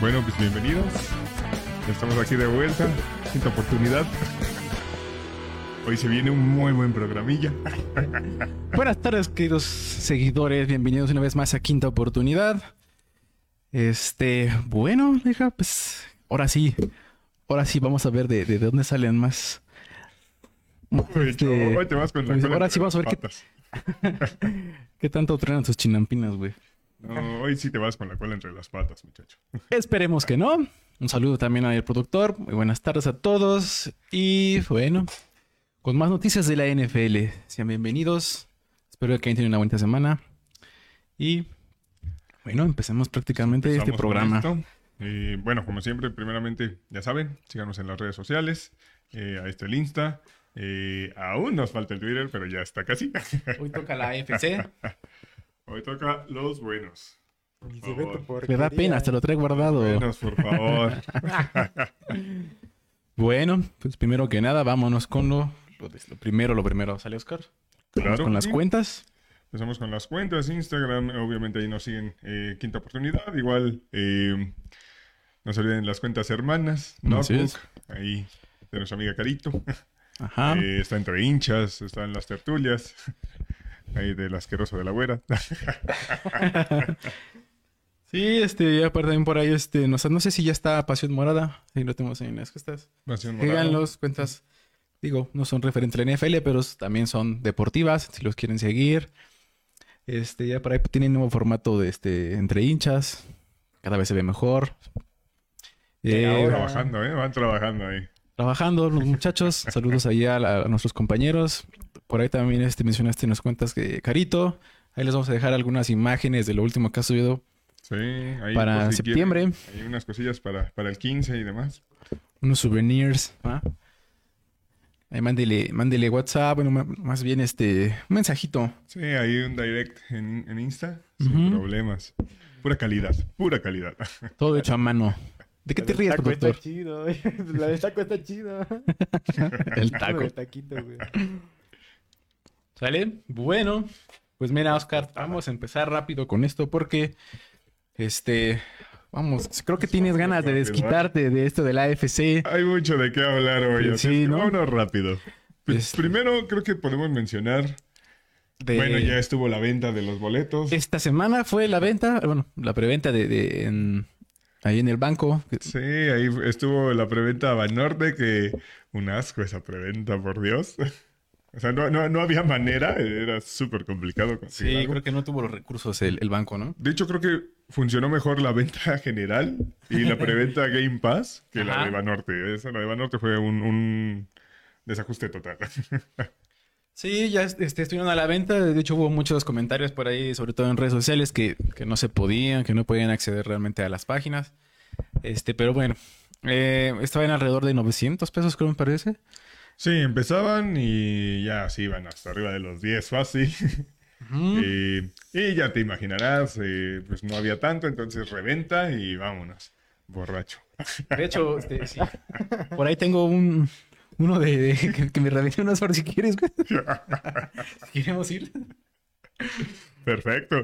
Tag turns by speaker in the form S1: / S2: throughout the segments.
S1: Bueno, pues bienvenidos. Estamos aquí de vuelta. Quinta oportunidad. Hoy se viene un muy buen programilla.
S2: Buenas tardes, queridos seguidores. Bienvenidos una vez más a Quinta Oportunidad. Este, bueno, hija, pues ahora sí, ahora sí vamos a ver de, de dónde salen más. Este,
S1: Hoy te vas con la
S2: pues, ahora sí vamos a ver
S1: las
S2: qué,
S1: patas.
S2: qué tanto truenan sus chinampinas, güey.
S1: No, hoy sí te vas con la cola entre las patas, muchacho.
S2: Esperemos que no. Un saludo también al productor. Muy buenas tardes a todos. Y bueno, con más noticias de la NFL. Sean bienvenidos. Espero que hayan tenido una buena semana. Y bueno, empecemos prácticamente este
S1: Empezamos
S2: programa.
S1: Y bueno, como siempre, primeramente, ya saben, síganos en las redes sociales. Eh, ahí está el Insta. Eh, aún nos falta el Twitter, pero ya está casi.
S2: Hoy toca la AFC.
S1: Hoy toca los buenos.
S2: Me da pena, te lo trae guardado.
S1: Buenos, por favor.
S2: Bueno, pues primero que nada, vámonos con lo, lo, de- lo primero, lo primero. ¿Sale Oscar?
S1: Claro.
S2: con las cuentas.
S1: Empezamos con las cuentas, Instagram, obviamente ahí nos siguen eh, Quinta Oportunidad, igual eh, no se olviden las cuentas hermanas, Notebook, ahí de nuestra amiga Carito,
S2: Ajá.
S1: Eh, está entre hinchas, está en las tertulias, ahí del asqueroso de la güera.
S2: Sí, este, ya aparte también por ahí, este, no, sé- no sé si ya está Pasión Morada. Ahí lo tenemos en las cuestas.
S1: Pasión Morada.
S2: Síganlos, cuentas. Digo, no son referentes a la NFL, pero también son deportivas, si los quieren seguir. Este, ya por ahí tienen nuevo formato de este, entre hinchas. Cada vez se ve mejor. Eh,
S3: ahora.
S1: Trabajando, ¿eh? Van trabajando ahí.
S2: trabajando los muchachos. Saludos ahí a, nuestros compañeros. Por ahí también este, mencionaste en las cuentas que Carito. Ahí les vamos a dejar algunas imágenes de lo último que ha subido
S1: Sí, ahí
S2: para
S1: si
S2: septiembre.
S1: Hay unas cosillas para, para el 15 y demás.
S2: Unos souvenirs. ¿va? Ahí mándele, mándele WhatsApp, bueno, más bien este, un mensajito.
S1: Sí, ahí un direct en, en Insta, sin problemas. Pura calidad, pura calidad.
S2: Todo hecho a mano. ¿De qué
S3: La
S2: te ríes,
S3: taco está
S2: productor?
S3: chido, güey. La del taco está chido.
S2: El taco.
S3: El taquito, güey.
S2: ¿Sale? Bueno, pues mira, Oscar, vamos a empezar rápido con esto porque, este, vamos, creo que tienes ganas de desquitarte de esto de la AFC.
S1: Hay mucho de qué hablar hoy.
S2: Sí, ¿no?
S1: vámonos rápido. Pues,
S2: Este-
S1: Primero, creo que podemos mencionar.
S2: De...
S1: Bueno, ya estuvo la venta de los boletos.
S2: Esta semana fue la venta, bueno, la preventa de, de- en- ahí en el banco.
S1: Sí, ahí estuvo la preventa Banorte, que un asco esa preventa, por Dios. O sea, no, no, no había manera, era súper complicado
S2: Sí,
S1: algo.
S2: creo que no tuvo los recursos el, el banco, ¿no?
S1: De hecho, creo que funcionó mejor la venta general y la preventa Game Pass que la de Banorte. Esa, la de Banorte fue un, un desajuste total.
S2: Sí, ya este, estuvieron a la venta. De hecho, hubo muchos comentarios por ahí, sobre todo en redes sociales, que, que no se podían, que no podían acceder realmente a las páginas. Este, pero bueno, eh, estaban alrededor de 900 pesos, creo me parece.
S1: Sí, empezaban y ya se iban hasta arriba de los 10 fácil. Y, y ya te imaginarás, eh, pues no había tanto, entonces reventa y vámonos. Borracho.
S2: De hecho, este, sí. por ahí tengo un uno de, de- que, que me reventé unas por si quieres, güey. Si queremos ir.
S1: Perfecto.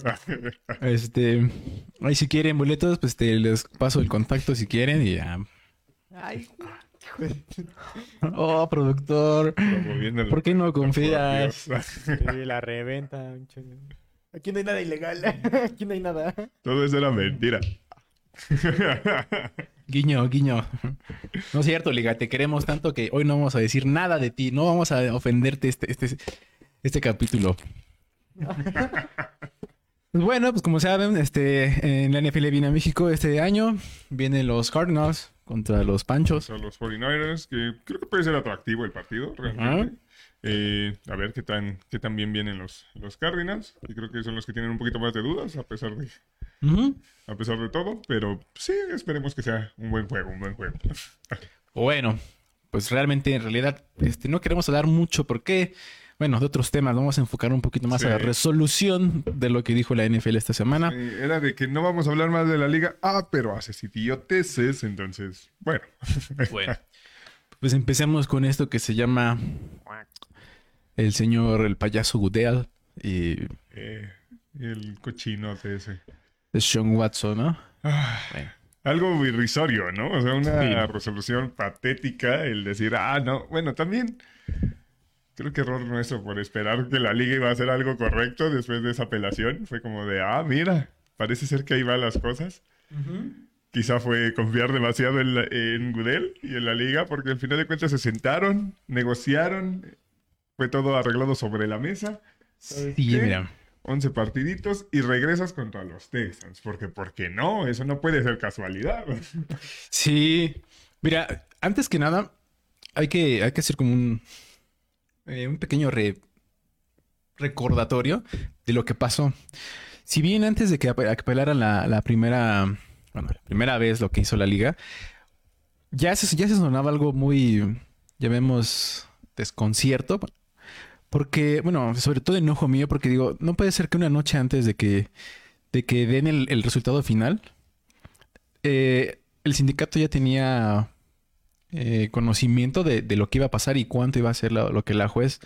S2: Este, ahí si quieren boletos, pues te les paso el contacto si quieren y ya.
S3: Ay,
S2: Oh, productor. ¿Por qué no confías?
S3: Sí, la reventa. Aquí no hay nada ilegal. Aquí no hay nada.
S1: Todo eso era mentira.
S2: Guiño, guiño. No es cierto, Liga, te queremos tanto que hoy no vamos a decir nada de ti, no vamos a ofenderte este, este, este capítulo. Pues bueno, pues como saben, este, en la NFL viene a México este año, vienen los Cardinals contra los Panchos.
S1: Son los 49ers, que creo que puede ser atractivo el partido, realmente. Eh, a ver qué tan, qué tan bien vienen los, los Cardinals. Y creo que son los que tienen un poquito más de dudas, a pesar de, a pesar de todo. Pero sí, esperemos que sea un buen juego, un buen juego.
S2: Bueno, pues realmente en realidad este, no queremos hablar mucho. ¿Por qué? Bueno, de otros temas. Vamos a enfocar un poquito más a la resolución de lo que dijo la NFL esta semana.
S1: Era de que no vamos a hablar más de la liga. Ah, pero haces idioteces. Entonces, bueno.
S2: Bueno, pues empecemos con esto que se llama el señor, el payaso Goodell y
S1: Eh, el cochinote ese.
S2: de Sean Watson, ¿no?
S1: Ah,
S2: Bueno.
S1: Algo irrisorio, ¿no? O sea, una
S2: Sí.
S1: resolución patética el decir, ah, no. Bueno, también creo que error nuestro por esperar que la liga iba a hacer algo correcto después de esa apelación. Fue como de, ah, mira, parece ser que ahí van las cosas. Quizá fue confiar demasiado en, la- en Goodell y en la liga, porque al final de cuentas se sentaron, negociaron, fue todo arreglado sobre la mesa.
S2: Sí,
S1: qué?
S2: mira.
S1: 11 partiditos y regresas contra los Texans. Porque, ¿por qué no? Eso no puede ser casualidad.
S2: Sí. Mira, antes que nada, hay que, hay que hacer como un, eh, un pequeño re- recordatorio de lo que pasó. Si bien antes de que ap- apelaran la, primera, bueno, la primera vez lo que hizo la liga, ya se, ya se sonaba algo muy, llamemos, desconcierto. Porque, bueno, sobre todo enojo mío, porque digo, no puede ser que una noche antes de que, de que den el, el resultado final, eh, el sindicato ya tenía eh, conocimiento de, de lo que iba a pasar y cuánto iba a ser lo, lo que la juez,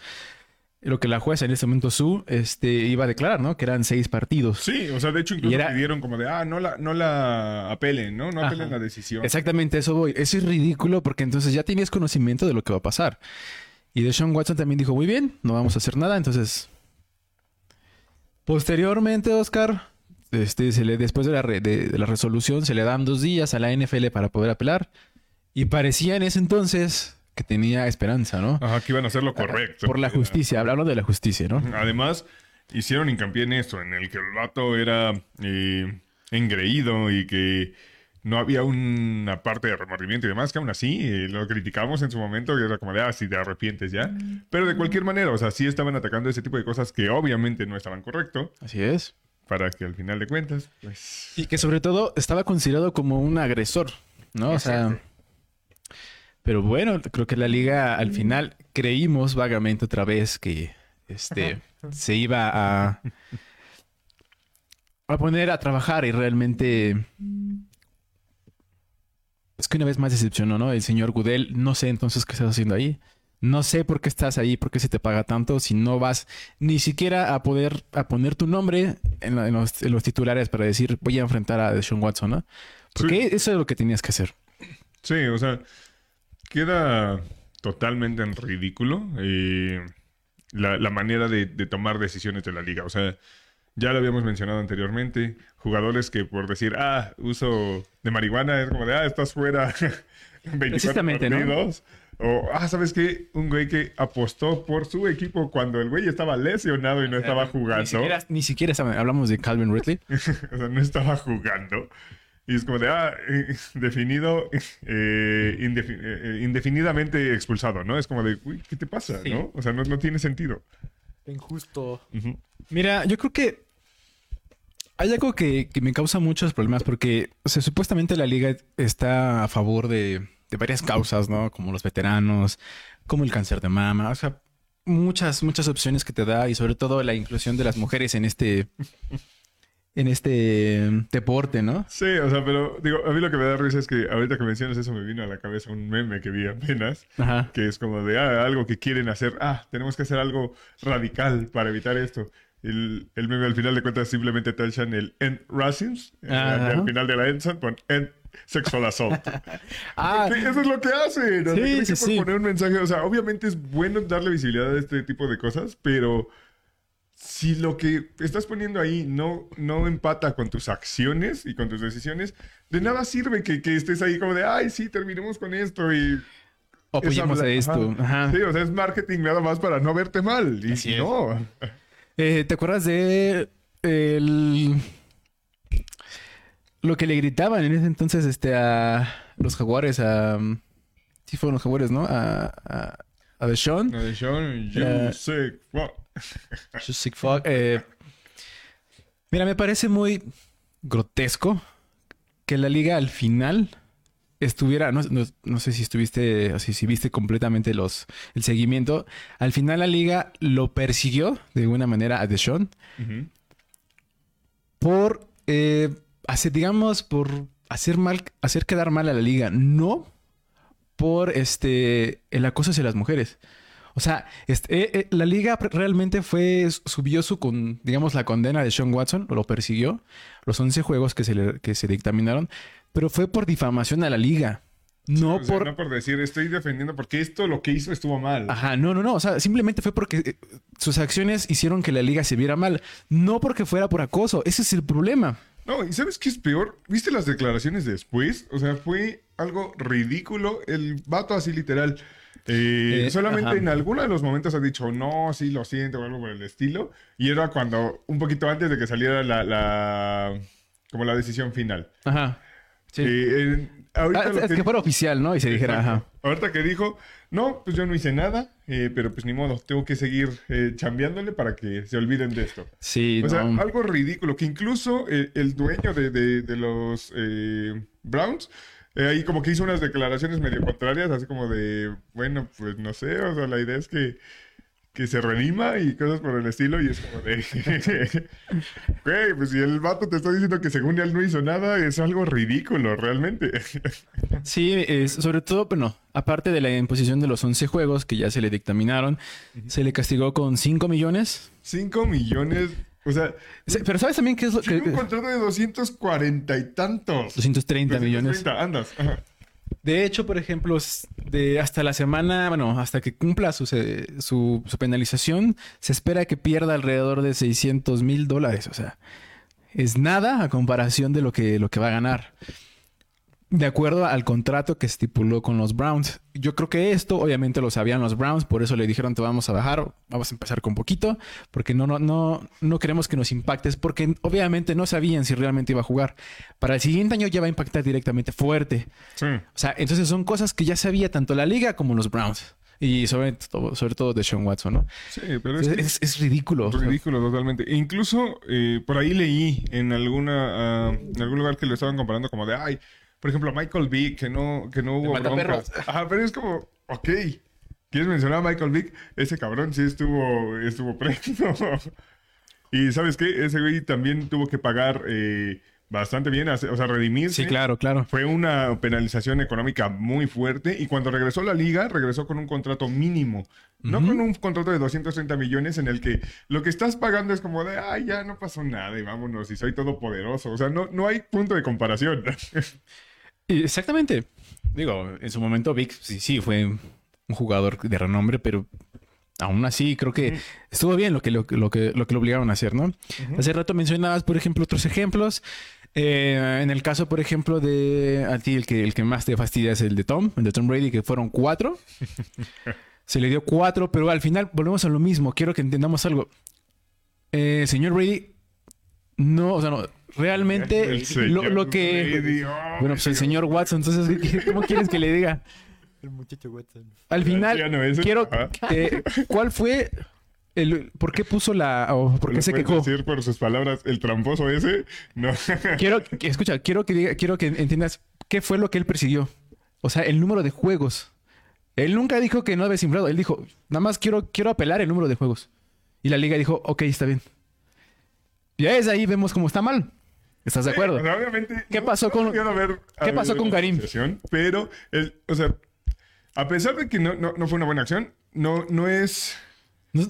S2: lo que la jueza en ese momento su, este, iba a declarar, ¿no? Que eran seis partidos.
S1: Sí, o sea, de hecho incluso
S2: era-
S1: pidieron como de, ah, no la, no la apelen, ¿no? No apelen
S2: Ajá.
S1: la decisión.
S2: Exactamente, eso voy. Eso es ridículo porque entonces ya tenías conocimiento de lo que va a pasar. Y Deshaun Watson también dijo, muy bien, no vamos a hacer nada. Entonces, posteriormente, Oscar, este, se le, después de la, re- de- de la resolución, se le dan dos días a la NFL para poder apelar. Y parecía en ese entonces que tenía esperanza, ¿no?
S1: Ajá, que iban a hacer lo correcto.
S2: Por la justicia, hablando de la justicia, ¿no?
S1: Además, hicieron hincapié en esto, en el que el vato era eh, engreído y que no había una parte de remordimiento y demás, que aún así eh, lo criticamos en su momento, que era como de, ah, si te arrepientes ya. Pero de cualquier manera, o sea, sí estaban atacando ese tipo de cosas que obviamente no estaban correcto,
S2: Así es.
S1: para que al final de cuentas, pues...
S2: Y que sobre todo estaba considerado como un agresor, ¿no? O sea. Pero bueno, creo que la liga al final creímos vagamente otra vez que este se iba a a poner a trabajar y realmente es que una vez más decepcionó, ¿no? El señor Gudel, no sé entonces qué estás haciendo ahí. No sé por qué estás ahí, por qué se te paga tanto si no vas ni siquiera a poder a poner tu nombre en, la- en los, en los titulares para decir voy a enfrentar a Deshaun Watson, ¿no? Porque eso es lo que tenías que hacer.
S1: Sí, o sea, queda totalmente en ridículo eh, la, la manera de, de tomar decisiones de la liga. O sea, ya lo habíamos mencionado anteriormente, jugadores que por decir, ah, uso de marihuana, es como de, ah, estás fuera 24
S2: Precisamente, ¿no?
S1: partidos. O, ah, ¿sabes qué? Un güey que apostó por su equipo cuando el güey estaba lesionado y no estaba
S2: Ni
S1: jugando.
S2: siquiera, ni siquiera hablamos de Calvin Ridley.
S1: o sea, no estaba jugando. Y es como de, ah, eh, definido, eh, indefi- eh, indefinidamente expulsado, ¿no? Es como de, uy, ¿qué te pasa?
S2: Sí.
S1: ¿No? O sea, no, no tiene sentido.
S3: Injusto.
S2: Mira, yo creo que hay algo que, que me causa muchos problemas porque o sea, supuestamente la liga está a favor de, de varias causas, ¿no? Como los veteranos, como el cáncer de mama, o sea, muchas, muchas opciones que te da y sobre todo la inclusión de las mujeres en este, en este deporte, ¿no?
S1: Sí, o sea, pero digo, a mí lo que me da risa es que ahorita que mencionas eso me vino a la cabeza un meme que vi apenas,
S2: Ajá.
S1: que es como de, ah, algo que quieren hacer, ah, tenemos que hacer algo radical para evitar esto. El, el meme al final de cuentas simplemente tachan el end racism, al final de la end pon end sexual assault.
S2: Ah,
S1: eso es lo que hacen.
S2: Sí, sí,
S1: por
S2: sí.
S1: poner un mensaje, o sea, obviamente es bueno darle visibilidad a este tipo de cosas, pero si lo que estás poniendo ahí no, no empata con tus acciones y con tus decisiones, de nada sirve que, que estés ahí como de, ay, sí, terminemos con esto y...
S2: apoyemos
S1: es
S2: a esto.
S1: Ajá.
S2: Ajá.
S1: Sí, o sea, es marketing nada más para no verte mal. Y
S2: Así es.
S1: no.
S2: Eh, ¿Te acuerdas de el... lo que le gritaban en ese entonces este, a los jaguares? A... Sí fueron los jaguares, ¿no? A, a, a Deshaun.
S1: No, de Sean, you
S2: Eh,
S1: sick
S2: sick fuck. Eh, mira, me parece muy grotesco que la liga al final estuviera, no, no- no sé si estuviste, así, si viste completamente los, el seguimiento, al final la liga lo persiguió de alguna manera a Deshaun por eh, hacer, digamos, por hacer mal, hacer quedar mal a la liga, no por este el acoso hacia las mujeres. O sea, este, eh, eh, la liga realmente fue, subió su, con, digamos, la condena de Sean Watson, lo persiguió, los 11 juegos que se, le- que se dictaminaron, pero fue por difamación a la liga. No
S1: O sea,
S2: por...
S1: no por decir, estoy defendiendo porque esto lo que hizo estuvo mal.
S2: Ajá, no, no, no. O sea, simplemente fue porque eh, sus acciones hicieron que la liga se viera mal. No porque fuera por acoso. Ese es el problema.
S1: No, ¿y sabes qué es peor? ¿Viste las declaraciones después? O sea, fue algo ridículo. El vato así literal. Eh,
S2: Eh,
S1: solamente
S2: ajá.
S1: en alguno de los momentos ha dicho, no, sí, lo siento, o algo por el estilo. Y era cuando, un poquito antes de que saliera la, la- como la decisión final.
S2: Ajá. Sí.
S1: Eh, ahorita
S2: Ah, es que fuera oficial, ¿no? Y se dijera, ajá.
S1: Ahorita que dijo, no, pues yo no hice nada, eh, pero pues ni modo, tengo que seguir eh, chambeándole para que se olviden de esto.
S2: Sí,
S1: O sea, algo ridículo, que incluso el dueño de, de- de los Browns, eh, ahí como que hizo unas declaraciones medio contrarias, así como de, bueno, pues no sé, o sea, la idea es que, que se reanima y cosas por el estilo, y es como de, güey, pues si el vato te está diciendo que según él no hizo nada, es algo ridículo, realmente.
S2: Sí, es- sobre todo, bueno, aparte de la imposición de los 11 juegos que ya se le dictaminaron, se le castigó con 5 millones.
S1: 5 millones, o sea,
S2: Se- Pero ¿sabes también qué es lo que...
S1: un contrato de 240 y tantos.
S2: 230 millones.
S1: 230, andas. Ajá.
S2: De hecho, por ejemplo, de hasta la semana, bueno, hasta que cumpla su, su, su penalización, se espera que pierda alrededor de 600 mil dólares. O sea, es nada a comparación de lo que, lo que va a ganar. De acuerdo al contrato que estipuló con los Browns. Yo creo que esto, obviamente, lo sabían los Browns, por eso le dijeron te vamos a bajar, vamos a empezar con poquito, porque no, no, no, no queremos que nos impactes, porque obviamente no sabían si realmente iba a jugar. Para el siguiente año ya va a impactar directamente fuerte.
S1: Sí.
S2: O sea, entonces son cosas que ya sabía tanto la liga como los Browns. Y sobre todo, sobre todo de Sean Watson, ¿no?
S1: Sí, pero es,
S2: Es, es- ridículo.
S1: es ridículo totalmente. E Incluso eh, por ahí leí en alguna ah, en algún lugar que lo estaban comparando como de, ay, por ejemplo, Michael Vick, que no, que no hubo broncas. Ajá, pero es como, ok, ¿quieres mencionar a Michael Vick? Ese cabrón sí estuvo, estuvo preso. y ¿sabes qué? Ese güey también tuvo que pagar eh, bastante bien, o sea, redimirse.
S2: Sí, claro, claro.
S1: Fue una penalización económica muy fuerte y cuando regresó a la liga, regresó con un contrato mínimo. No con un contrato de 230 millones en el que lo que estás pagando es como de, ay, ya no pasó nada y vámonos y soy todopoderoso. O sea, no, no hay punto de comparación.
S2: Exactamente. Digo, en su momento Vic sí, sí fue un jugador de renombre, pero aún así creo que estuvo bien lo que lo, lo que lo que lo obligaron a hacer, ¿no? Hace rato mencionabas, por ejemplo, otros ejemplos. Eh, en el caso, por ejemplo, de a ti el que el que más te fastidia es el de Tom, el de Tom Brady, que fueron cuatro. Se le dio cuatro, pero al final volvemos a lo mismo. Quiero que entendamos algo. Eh, señor Brady, no, o sea, no, realmente
S1: El
S2: lo,
S1: señor
S2: lo que... Bueno, pues el señor Watson, entonces, ¿qué- ¿cómo quieres que le diga?
S3: El muchacho Watson.
S2: Al final,
S1: Ya no es-
S2: quiero... Eh, ¿Cuál fue el... ¿Por qué puso la... o por qué
S1: ¿Lo
S2: se quejó?
S1: decir por sus palabras, el tramposo ese? No.
S2: Quiero... Escucha, quiero que, diga- quiero que entiendas qué fue lo que él persiguió. O sea, el número de juegos. Él nunca dijo que no había simulado. Él dijo, nada más quiero, quiero apelar el número de juegos. Y la liga dijo, ok, está bien. Y desde ahí vemos cómo está mal. ¿Estás de acuerdo?
S1: Obviamente.
S2: ¿Qué
S1: no-
S2: pasó
S1: no
S2: con-
S1: haber
S2: qué pasó con Karim?
S1: Pero, el, o sea, a pesar de que no, no, no fue una buena acción, no, no es.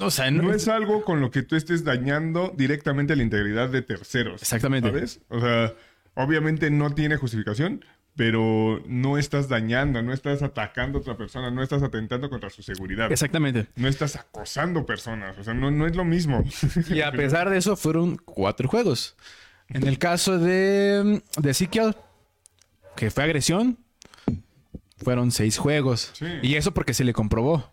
S2: O sea, No
S1: es algo con lo que tú estés dañando directamente la integridad de terceros.
S2: Exactamente.
S1: ¿Sabes? O sea, obviamente no tiene justificación, pero no estás dañando, no estás atacando a otra persona, no estás atentando contra su seguridad.
S2: Exactamente.
S1: No estás acosando personas. O sea, no, no es lo mismo.
S2: Y a pesar de eso, fueron cuatro juegos. En el caso de, de Ezekiel, que fue agresión, fueron seis juegos.
S1: Sí.
S2: Y eso porque se le comprobó.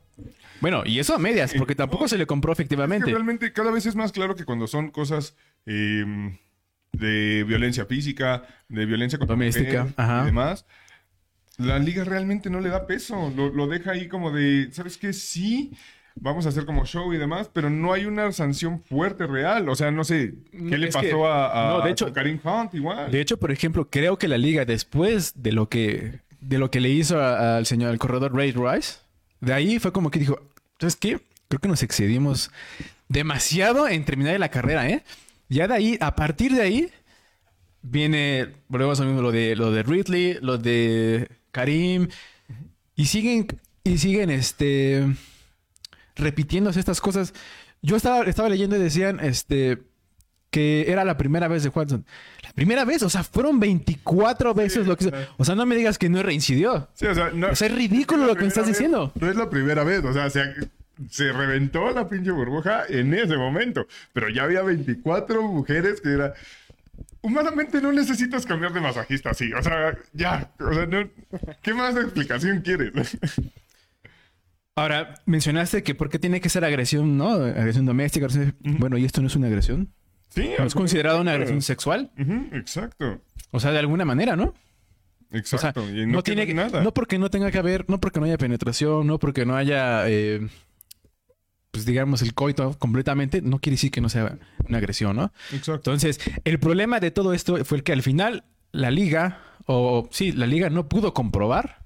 S2: Bueno, y eso a medias, porque tampoco se le compró
S1: Es que
S2: efectivamente.
S1: realmente cada vez es más claro que cuando son cosas eh, de violencia física, de violencia contra
S2: Doméstica,
S1: y demás, la liga realmente no le da peso. Lo, lo deja ahí como de, ¿sabes qué? Sí, vamos a hacer como show y demás, pero no hay una sanción fuerte real. O sea, no sé, ¿qué le
S2: Es
S1: pasó
S2: que-
S1: a, a-
S2: no, de hecho-
S1: con Karim Hunt igual?
S2: De hecho, por ejemplo, creo que la liga, después de lo que de lo que le hizo al señor, al corredor Ray Rice, de ahí fue como que dijo, ¿sabes qué? Creo que nos excedimos demasiado en terminar la carrera, ¿eh? Ya de ahí, a partir de ahí, viene, volvemos a lo mismo, lo de, lo de Ridley, lo de Karim, y siguen, y siguen, este, repitiéndose estas cosas. Yo estaba, estaba leyendo y decían, este, que era la primera vez de Watson. La primera vez, o sea, fueron 24 veces lo que hizo. O sea, no me digas que no reincidió.
S1: Sí, o sea, no,
S2: O sea, es ridículo lo que me estás
S1: vez-
S2: diciendo.
S1: No es la primera vez, o sea, se, se reventó la pinche burbuja en ese momento. Pero ya había 24 mujeres que era. Humanamente no necesitas cambiar de masajista así. O sea, ya. O sea, no- ¿qué más explicación quieres?
S2: Ahora, mencionaste que por qué tiene que ser agresión, ¿no? Agresión doméstica. agresión- Bueno, ¿y esto no es una agresión?
S1: Sí,
S2: ¿No es considerado una agresión sexual?
S1: Exacto.
S2: O sea, de alguna manera, ¿no? O sea,
S1: Exacto. y
S2: no,
S1: no,
S2: tiene
S1: tiene nada.
S2: No porque no tenga que haber, no porque no haya penetración, no porque no haya, eh, pues digamos, el coito completamente, no quiere decir que no sea una agresión, ¿no?
S1: Exacto.
S2: Entonces, el problema de todo esto fue el que al final la liga, o sí, la liga no pudo comprobar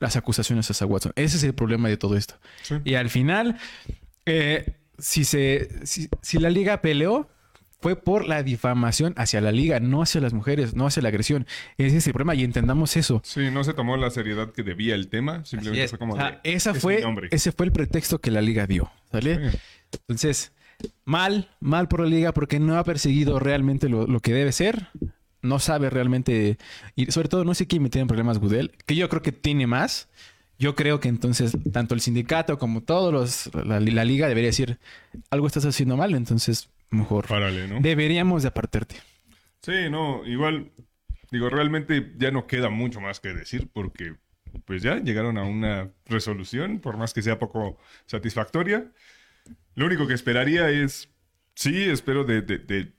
S2: las acusaciones hacia Watson. Ese es el problema de todo esto.
S1: Sí.
S2: Y al final, eh, si, se, si, si la liga peleó, fue por la difamación hacia la liga, no hacia las mujeres, no hacia la agresión. Ese es el problema y entendamos eso.
S1: Sí, no se tomó la seriedad que debía el tema. Simplemente fue como
S2: O sea,
S1: de,
S2: esa
S1: "Es
S2: fue,
S1: mi nombre".
S2: ese fue el pretexto que la liga dio. ¿Sale?
S1: Sí.
S2: Entonces, mal, mal por la liga porque no ha perseguido realmente lo, lo que debe ser. No sabe realmente. Y sobre todo, no sé quién metió en problemas Gudel, que yo creo que tiene más. Yo creo que entonces, tanto el sindicato como todos los. La, la liga debería decir algo estás haciendo mal, entonces mejor.
S1: Párale, ¿no?
S2: Deberíamos de apartarte.
S1: Sí, no, igual, digo, realmente ya no queda mucho más que decir porque pues ya llegaron a una resolución, por más que sea poco satisfactoria. Lo único que esperaría es, sí, espero de, de- de-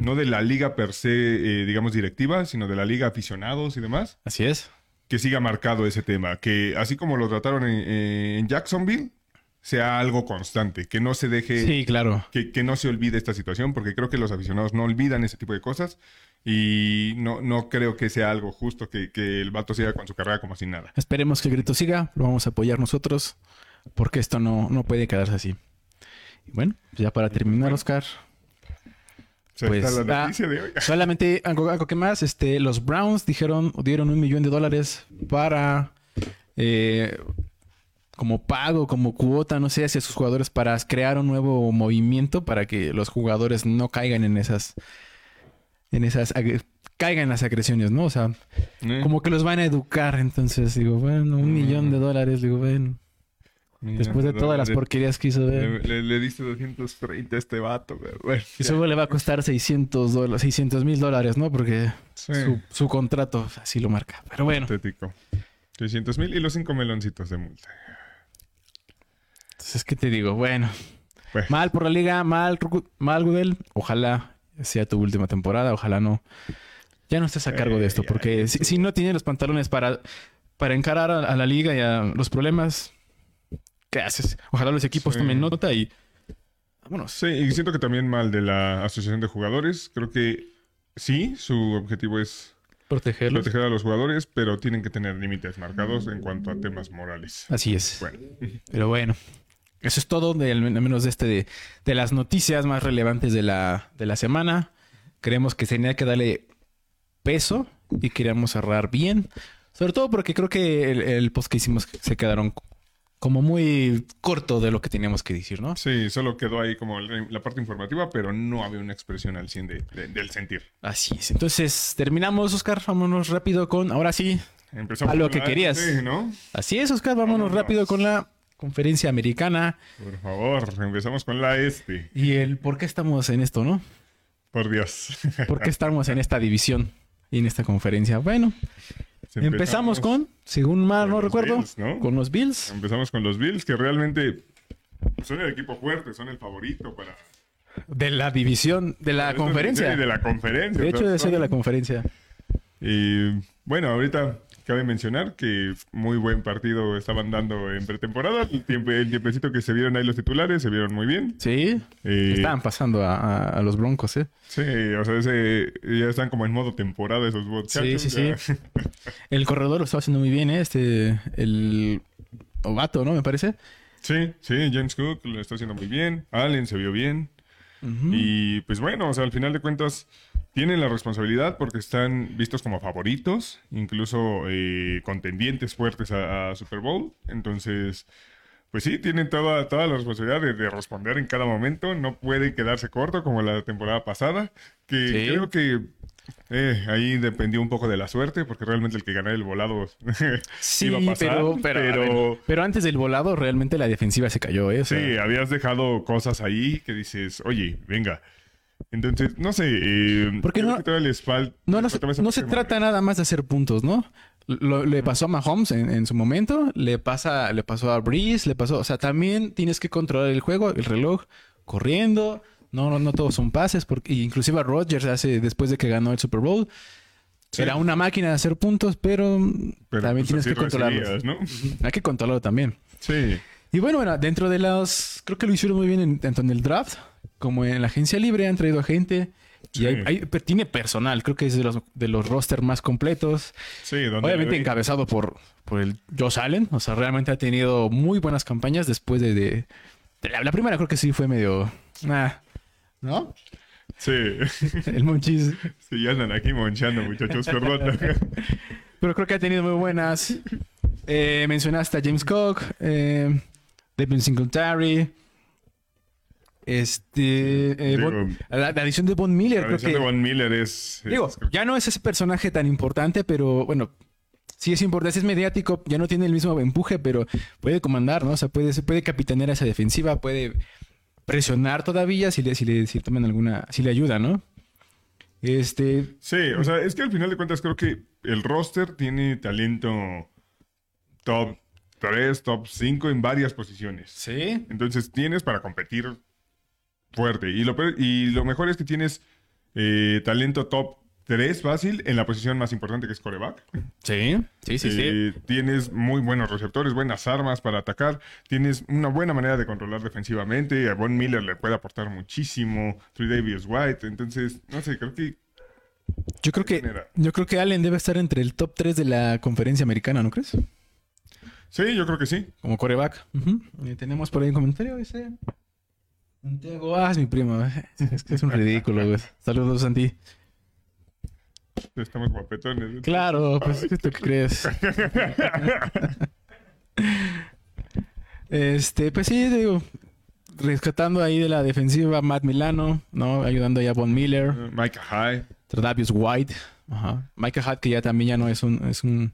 S1: no de la liga per se, eh, digamos, directiva, sino de la liga aficionados y demás,
S2: Así es.
S1: que siga marcado ese tema, que así como lo trataron en, en Jacksonville, sea algo constante, que no se deje
S2: Sí, claro.
S1: que, que no se olvide esta situación, porque creo que los aficionados no olvidan ese tipo de cosas y no, no creo que sea algo justo que, que el vato siga con su carrera como sin nada.
S2: Esperemos que el grito siga, lo vamos a apoyar nosotros, porque esto no, no puede quedarse así. Y bueno, ya para terminar, Oscar, Pues, ah,
S1: de hoy.
S2: solamente algo, algo que más, este, los Browns dijeron, dieron un millón de dólares para eh, como pago, como cuota, no sé, hacia sus jugadores para crear un nuevo movimiento para que los jugadores no caigan en esas, en esas, caigan en las agresiones, ¿no? O sea,
S1: Eh,
S2: como que los van a educar. Entonces digo, bueno, un millón de dólares, digo, bueno,
S1: mira,
S2: después de todas las porquerías que hizo
S1: Le,
S2: ver.
S1: le- le diste 230 a este vato, bueno.
S2: Y solo le va a costar 600 dólares, 600 mil dólares, ¿no? Porque
S1: Sí,
S2: su, su contrato así lo marca. Pero bueno,
S1: patético. 600 mil y los 5 meloncitos de multa.
S2: entonces, ¿qué te digo? Bueno,
S1: Pues,
S2: mal por la liga, mal, mal Gudel. Ojalá sea tu última temporada, ojalá no. Ya no estés a cargo de esto,
S1: Eh,
S2: porque si, no tienes los pantalones para, para encarar a, a la liga y a los problemas, ¿qué haces? Ojalá los equipos
S1: Sí.
S2: tomen nota y vámonos.
S1: Sí, y siento que también mal de la Asociación de Jugadores. Creo que sí, su objetivo es
S2: Protegerlos.
S1: proteger a los jugadores, pero tienen que tener límites marcados en cuanto a temas morales.
S2: Así es.
S1: Bueno,
S2: Pero bueno, eso es todo, de, al menos de este de, de las noticias más relevantes de la, de la semana. Creemos que tenía que darle peso y queríamos cerrar bien. Sobre todo porque creo que el, el post que hicimos se quedaron como muy corto de lo que teníamos que decir, ¿no?
S1: sí, solo quedó ahí como la parte informativa, pero no había una expresión al 100 de- de- del sentir.
S2: Así es. Entonces, terminamos, Oscar. Vámonos rápido con. Ahora sí.
S1: Empezamos
S2: A lo que querías. Así es, Oscar. Vámonos
S1: Vámonos.
S2: rápido con la conferencia americana
S1: Por favor, empezamos con la este.
S2: y el por qué estamos en esto, ¿no?
S1: Por Dios.
S2: ¿Por qué estamos en esta división y en esta conferencia? Bueno, empezamos con, según mal no recuerdo,
S1: Bills, ¿no?
S2: con los Bills.
S1: Empezamos con los Bills, que realmente son el equipo fuerte, son el favorito para...
S2: De la división, de la conferencia.
S1: De la conferencia.
S2: De hecho, debe ser de la conferencia.
S1: Y bueno, ahorita cabe mencionar que muy buen partido estaban dando en pretemporada. El, tiempo, el tiempecito que se vieron ahí los titulares se vieron muy bien.
S2: Sí.
S1: Eh,
S2: Estaban pasando a, a- a los broncos, ¿eh?
S1: Sí, o sea, ese, ya están como en modo temporada esos muchachos.
S2: Sí, sí, sí. El corredor lo estaba haciendo muy bien, ¿eh? Este, el Ovato, ¿no? Me parece.
S1: Sí, sí, James Cook lo está haciendo muy bien. Allen se vio bien. Y pues bueno, o sea, al final de cuentas tienen la responsabilidad porque están vistos como favoritos, incluso eh, contendientes fuertes a, a Super Bowl. Entonces, pues sí, tienen toda, toda la responsabilidad de, de responder en cada momento. No puede quedarse corto como la temporada pasada, que
S2: Sí.
S1: creo que eh, ahí dependió un poco de la suerte, porque realmente el que ganara el volado
S2: Sí,
S1: iba a pasar.
S2: pero, pero, a
S1: pero-
S2: ver, pero antes del volado realmente la defensiva se cayó, ¿eh? O sea,
S1: Sí, habías dejado cosas ahí que dices, oye, venga. Entonces, no sé. Eh,
S2: Porque no-
S1: que les fal-
S2: No, no,
S1: les
S2: se, no trata nada más de hacer puntos, ¿no? Lo- le pasó a Mahomes en, en su momento, le pasa, le pasó a Breeze, le pasó, o sea, también tienes que controlar el juego, el reloj, corriendo, no, no, no todos son pases, porque inclusive a Rodgers hace después de que ganó el Super Bowl,
S1: Sí.
S2: era una máquina de hacer puntos, pero,
S1: Pero,
S2: también
S1: pues,
S2: tienes que controlarlo.
S1: ¿no?
S2: Hay que controlarlo también.
S1: Sí.
S2: Y bueno, bueno, dentro de los, creo que lo hicieron muy bien en, tanto en el draft como en la agencia libre, han traído a gente. Y hay- hay- tiene personal, creo que es de los, de los roster más completos.
S1: Sí, donde
S2: Obviamente encabezado por, por el Josh Allen. O sea, realmente ha tenido muy buenas campañas después de... de- de la, la primera creo que sí fue medio... ah, ¿No?
S1: Sí.
S2: El Monchis.
S1: sí, ya andan aquí monchando, muchachos, perdón.
S2: Pero creo que ha tenido muy buenas. Eh, mencionaste a James Cook, eh, Devin Singletary. Este... eh,
S1: Digo,
S2: la, la adición de Von Miller,
S1: la
S2: creo
S1: edición
S2: que...
S1: de Von Miller es... es-
S2: Digo, ya no es ese personaje tan importante, pero bueno, sí es importante, es mediático, ya no tiene el mismo empuje, pero puede comandar, ¿no? O sea, puede, se puede capitanear esa defensiva, puede presionar todavía si le, si le si toman alguna, si le ayuda, ¿no? Este,
S1: Sí, o sea, es que al final de cuentas creo que el roster tiene talento top 3, top 5 en varias posiciones.
S2: sí,
S1: Entonces tienes para competir fuerte. Y lo, peor- y lo mejor es que tienes eh, talento top 3 fácil en la posición más importante que es coreback.
S2: sí, sí, sí, sí.
S1: Eh, Tienes muy buenos receptores, buenas armas para atacar. Tienes una buena manera de controlar defensivamente. A Von Miller le puede aportar muchísimo. Trey Davis White. Entonces, no sé, creo que
S2: Yo creo que, yo creo que Allen debe estar entre el top 3 de la conferencia americana, ¿no crees?
S1: Sí, yo creo que sí.
S2: Como coreback. Y tenemos por ahí un comentario, dice... Santiago, ah, es mi primo. Es que es un ridículo, güey. Saludos, Santi.
S1: Estamos guapetones.
S2: Claro, pues ¿qué tú qué crees? este, pues sí, digo, rescatando ahí de la defensiva Matt Milano, ¿no? Ayudando ahí a Von Miller,
S1: Micah High.
S2: Tradavius White, ajá. Michael Hatt, que ya también ya no es un, es un,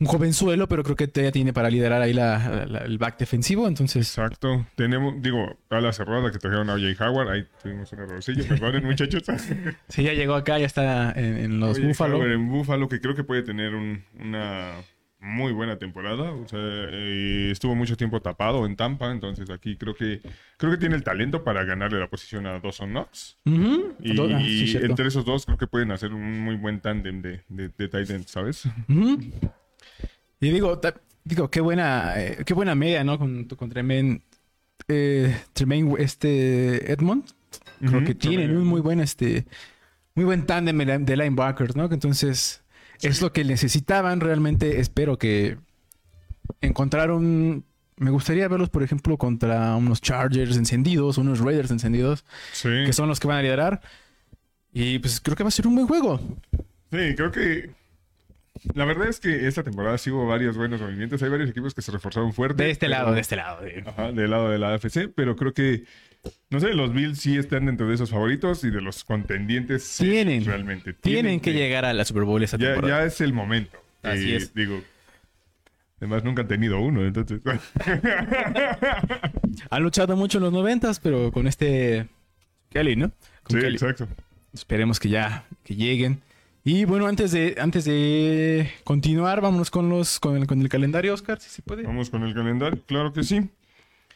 S2: un jovenzuelo, pero creo que ya tiene para liderar ahí la- la- el back defensivo, entonces...
S1: Exacto. Tenemos, digo, a la cerrada que trajeron a O.J. Howard. Ahí tuvimos un errorcillo. Perdonen, muchachos.
S2: Sí, ya llegó acá, ya está en, en los.
S1: Howard en Buffalo, que creo que puede tener un- una muy buena temporada. O sea, eh, estuvo mucho tiempo tapado en Tampa. Entonces aquí creo que creo que tiene el talento para ganarle la posición a Dawson Knox. Y,
S2: Ah, sí,
S1: y
S2: cierto.
S1: entre esos dos creo que pueden hacer un muy buen tándem de, de, de tight end, ¿sabes?
S2: Ujú. Y digo, digo, qué buena, eh, qué buena media, ¿no? Con, con Tremaine, eh, Tremaine, este Edmond. Creo que tienen
S1: Tremaine
S2: un muy buen, este, muy buen tándem de linebackers, ¿no? Entonces es lo que necesitaban realmente. Espero que encontraron. Me gustaría verlos, por ejemplo, contra unos Chargers encendidos, unos Raiders encendidos,
S1: Sí.
S2: que son los que van a liderar. Y pues creo que va a ser un buen juego.
S1: Sí, creo que. La verdad es que esta temporada sí hubo varios buenos movimientos. Hay varios equipos que se reforzaron fuerte.
S2: De este
S1: pero-
S2: lado, de este lado. de-
S1: Ajá, del lado de la AFC, pero creo que. No sé, los Bills sí están dentro de esos favoritos y de los contendientes. sí,
S2: Tienen.
S1: Realmente.
S2: Tienen que llegar a la Super Bowl esta
S1: Ya,
S2: temporada.
S1: ya es el momento.
S2: Así
S1: Y,
S2: es.
S1: Digo. Además, nunca han tenido uno, entonces.
S2: Han luchado mucho en los noventas, pero con este Kelly, ¿no? Con
S1: sí,
S2: Kelly.
S1: exacto.
S2: Esperemos que ya que lleguen. Y bueno, antes de antes de continuar, vámonos con los con el, con el calendario, Oscar, si se puede.
S1: Vamos con el calendario, claro que sí.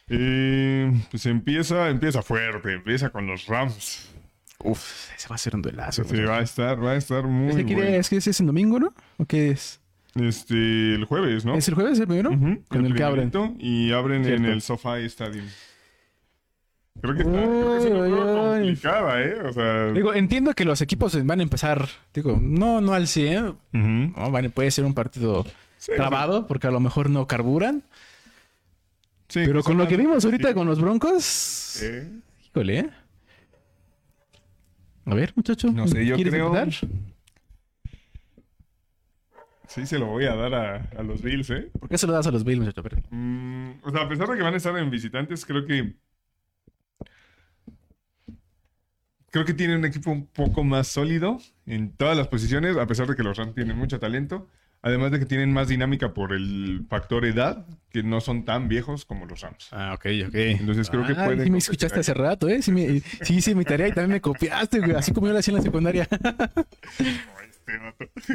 S1: Eh, pues empieza, empieza fuerte, empieza con los Rams.
S2: Uf, ese va a ser un duelazo.
S1: Sí, va a estar, va a estar muy
S2: ¿Ese qué día
S1: bueno.
S2: es que ese es en domingo, ¿no? ¿O qué es?
S1: Este, el jueves, ¿no?
S2: ¿Es el jueves el primero?
S1: Ujú,
S2: Con el que abren.
S1: Y abren
S2: Cierto.
S1: en el SoFi Stadium. Creo que, está, creo que es una
S2: Uy,
S1: prueba complicada, ¿eh? O sea...
S2: Digo, entiendo que los equipos van a empezar, digo, no, no al 100,
S1: ujú.
S2: ¿no? Van- puede ser un partido
S1: Sí,
S2: trabado porque a lo mejor no carburan.
S1: sí,
S2: Pero con lo que vimos ahorita
S1: sí.
S2: con los Broncos,
S1: Eh,
S2: híjole, ¿eh? A ver, muchacho.
S1: No sé, yo
S2: ¿quieres
S1: creo-
S2: empezar?
S1: Sí, se lo voy a dar a, a los Bills, ¿eh?
S2: ¿Por qué se lo das a los Bills, muchacho?
S1: Mm, o sea, a pesar de que van a estar en visitantes, creo que. Creo que tienen un equipo un poco más sólido en todas las posiciones, a pesar de que los Rams tienen mucho talento. Además de que tienen más dinámica por el factor edad, que no son tan viejos como los Rams.
S2: Ah, ok, ok.
S1: Entonces creo que
S2: Ah,
S1: pueden
S2: Sí, me escuchaste hace rato, ¿eh? Sí, me, sí hice mi tarea y también me copiaste, güey. Así como yo lo hacía en la secundaria.
S1: Este.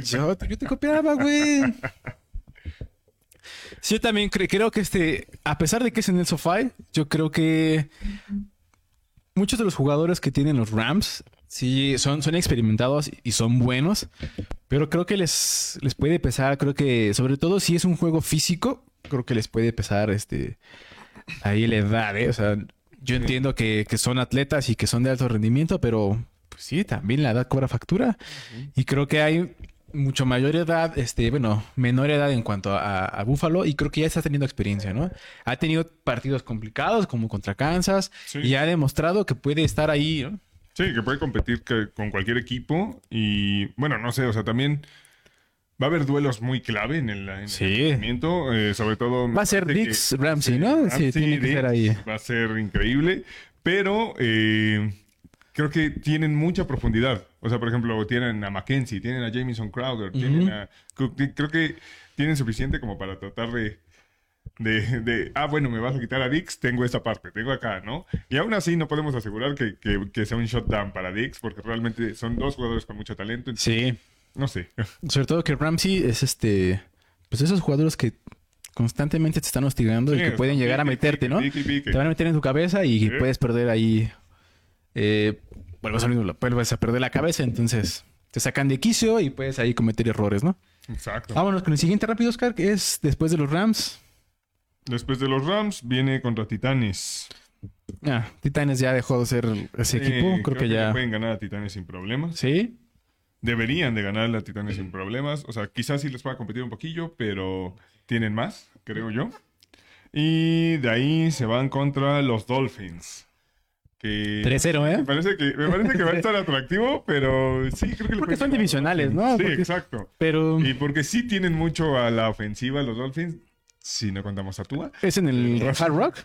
S2: Yo, yo te copiaba, güey. Sí, yo también cre- creo que este, a pesar de que es en el SoFi, yo creo que muchos de los jugadores que tienen los Rams, sí, son, son experimentados y son buenos, pero creo que les, les puede pesar, creo que, sobre todo si es un juego físico, creo que les puede pesar este, ahí la edad, ¿eh? O sea, yo entiendo que, que son atletas y que son de alto rendimiento, pero pues sí, también la edad cobra factura. Y creo que hay mucho mayor edad, este, bueno, menor edad en cuanto a, a Buffalo y creo que ya está teniendo experiencia, ¿no? Ha tenido partidos complicados como contra Kansas
S1: Sí.
S2: y ha demostrado que puede estar ahí, ¿no?
S1: Sí, que puede competir que- con cualquier equipo. Y bueno, no sé, o sea, también va a haber duelos muy clave en el, en
S2: Sí.
S1: eh, sobre todo.
S2: Va a ser Dix Ramsey, ¿no? Sí, tiene que
S1: Dix
S2: ser ahí.
S1: Va a ser increíble, pero eh, creo que tienen mucha profundidad. O sea, por ejemplo, tienen a Mackenzie, tienen a Jamison Crowder, tienen a Cook. Creo que tienen suficiente como para tratar de, de, de, ah, bueno, me vas a quitar a Dix, tengo esta parte, tengo acá, ¿no? Y aún así no podemos asegurar que, que- que sea un shutdown para Dix, porque realmente son dos jugadores con mucho talento. entonces,
S2: Sí.
S1: No sé.
S2: Sobre todo que Ramsey es este, pues esos jugadores que constantemente te están hostigando y que pueden llegar a meterte,
S1: pique,
S2: ¿no?
S1: pique.
S2: Te van a meter en tu cabeza y puedes perder ahí. Eh, vuelves, a, vuelves a perder la cabeza, entonces te sacan de quicio y puedes ahí cometer errores, ¿no?
S1: Exacto.
S2: Vámonos con el siguiente rápido, Oscar, que es después de los Rams.
S1: Después de los Rams, viene contra Titanes.
S2: Ah, Titanes ya dejó de ser ese equipo, creo, que ya.
S1: pueden ganar a Titanes sin problemas.
S2: Sí.
S1: Deberían de ganar a Titanes sin problemas. O sea, quizás sí les pueda competir un poquillo, pero tienen más, creo yo. Y de ahí se van contra los Dolphins. Que
S2: 3-0,
S1: me
S2: ¿eh?
S1: parece que, me parece que va a estar atractivo, pero sí, creo que
S2: Porque son divisionales. ¿no?
S1: Sí,
S2: Porque-
S1: exacto.
S2: Pero
S1: Y porque sí tienen mucho a la ofensiva los Dolphins, si no contamos a Tua.
S2: es en el Hard Rock.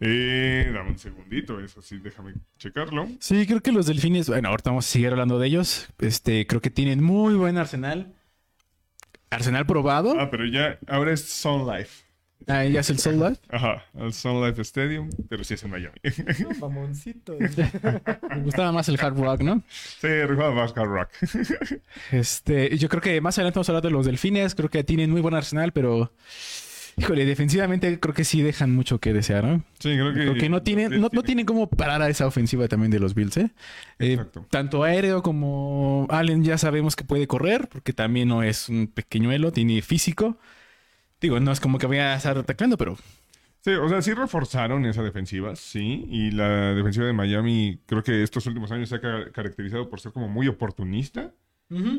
S1: Eh, dame un segundito, eso sí, déjame checarlo.
S2: Sí, creo que los delfines, bueno, ahorita vamos a seguir hablando de ellos. Este, creo que tienen muy buen arsenal. Arsenal probado.
S1: Ah, pero ya, ahora es Sun Life.
S2: Ah, ya es el Soul Life.
S1: Ajá, el Sun Life Stadium, pero sí es en Miami.
S3: Mamoncito.
S2: Me gustaba más el Hard Rock, ¿no?
S1: sí, rifaba más Hard Rock.
S2: Este, yo creo que más adelante vamos a hablar de los delfines. Creo que tienen muy buen arsenal, pero. Híjole, defensivamente creo que sí dejan mucho que desear, ¿no?
S1: Sí, creo que.
S2: Creo que no tienen, no, no tienen cómo parar a esa ofensiva también de los Bills, ¿eh? Eh,
S1: Exacto.
S2: tanto aéreo como Allen ya sabemos que puede correr, porque también no es un pequeñuelo, tiene físico. Digo, no es como que voy a estar atacando, pero
S1: Sí, o sea, sí reforzaron esa defensiva, sí. Y la defensiva de Miami, creo que estos últimos años se ha ca- caracterizado por ser como muy oportunista.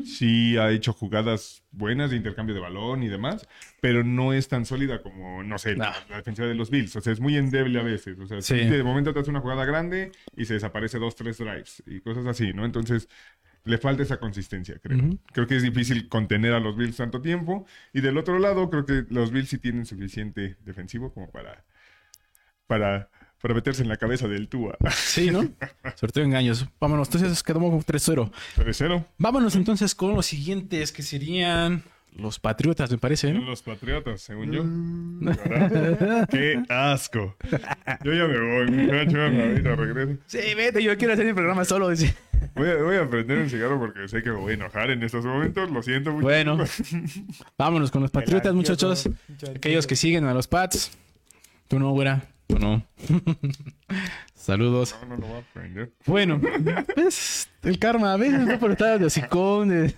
S1: Sí ha hecho jugadas buenas de intercambio de balón y demás, pero no es tan sólida como, no sé, la,
S2: No.
S1: la defensiva de los Bills. O sea, es muy endeble a veces. O sea, sí,
S2: Sí.
S1: de momento te hace una jugada grande y se desaparece dos, tres drives y cosas así, ¿no? Entonces, le falta esa consistencia, creo. Creo que es difícil contener a los Bills tanto tiempo. Y del otro lado, creo que los Bills sí tienen suficiente defensivo como para, para, para meterse en la cabeza del Tua.
S2: sí, ¿no? Sobre todo engaños. Vámonos, entonces quedamos con 3-0.
S1: 3-0.
S2: Vámonos entonces con los siguientes, que serían los Patriotas, me parece, ¿no?
S1: Los Patriotas, según yo. ¿Verdad? ¡Qué asco! Yo ya me voy, muchacho. Ahorita regreso.
S2: Sí, vete, yo quiero hacer mi programa solo. dice.
S1: Voy a, voy a prender un cigarro porque sé que me voy a enojar en estos momentos. Lo siento mucho.
S2: Bueno, vámonos con los Patriotas, muchachos. Aquellos que siguen a los Pats. Tú no, güera. Tú no. Saludos.
S1: No, no lo voy a prender.
S2: Bueno, pues el karma a veces no por estar de hocicón.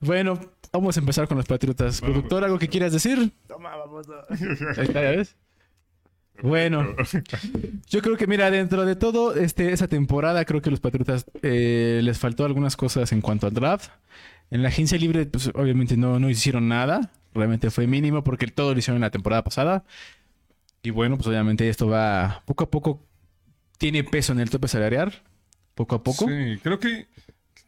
S2: Bueno, vamos a empezar con los Patriotas.
S1: Vamos.
S2: Productor, ¿algo que quieras decir?
S3: Toma, vamos a...
S2: Ahí está, ¿ya ves? Bueno, yo creo que, mira, dentro de todo, este, esa temporada, creo que los Patriotas eh, les faltó algunas cosas en cuanto al draft. En la agencia libre, pues obviamente no, no hicieron nada. Realmente fue mínimo porque todo lo hicieron en la temporada pasada. Y bueno, pues obviamente esto va poco a poco. Tiene peso en el tope salarial. Poco a poco.
S1: Sí, creo que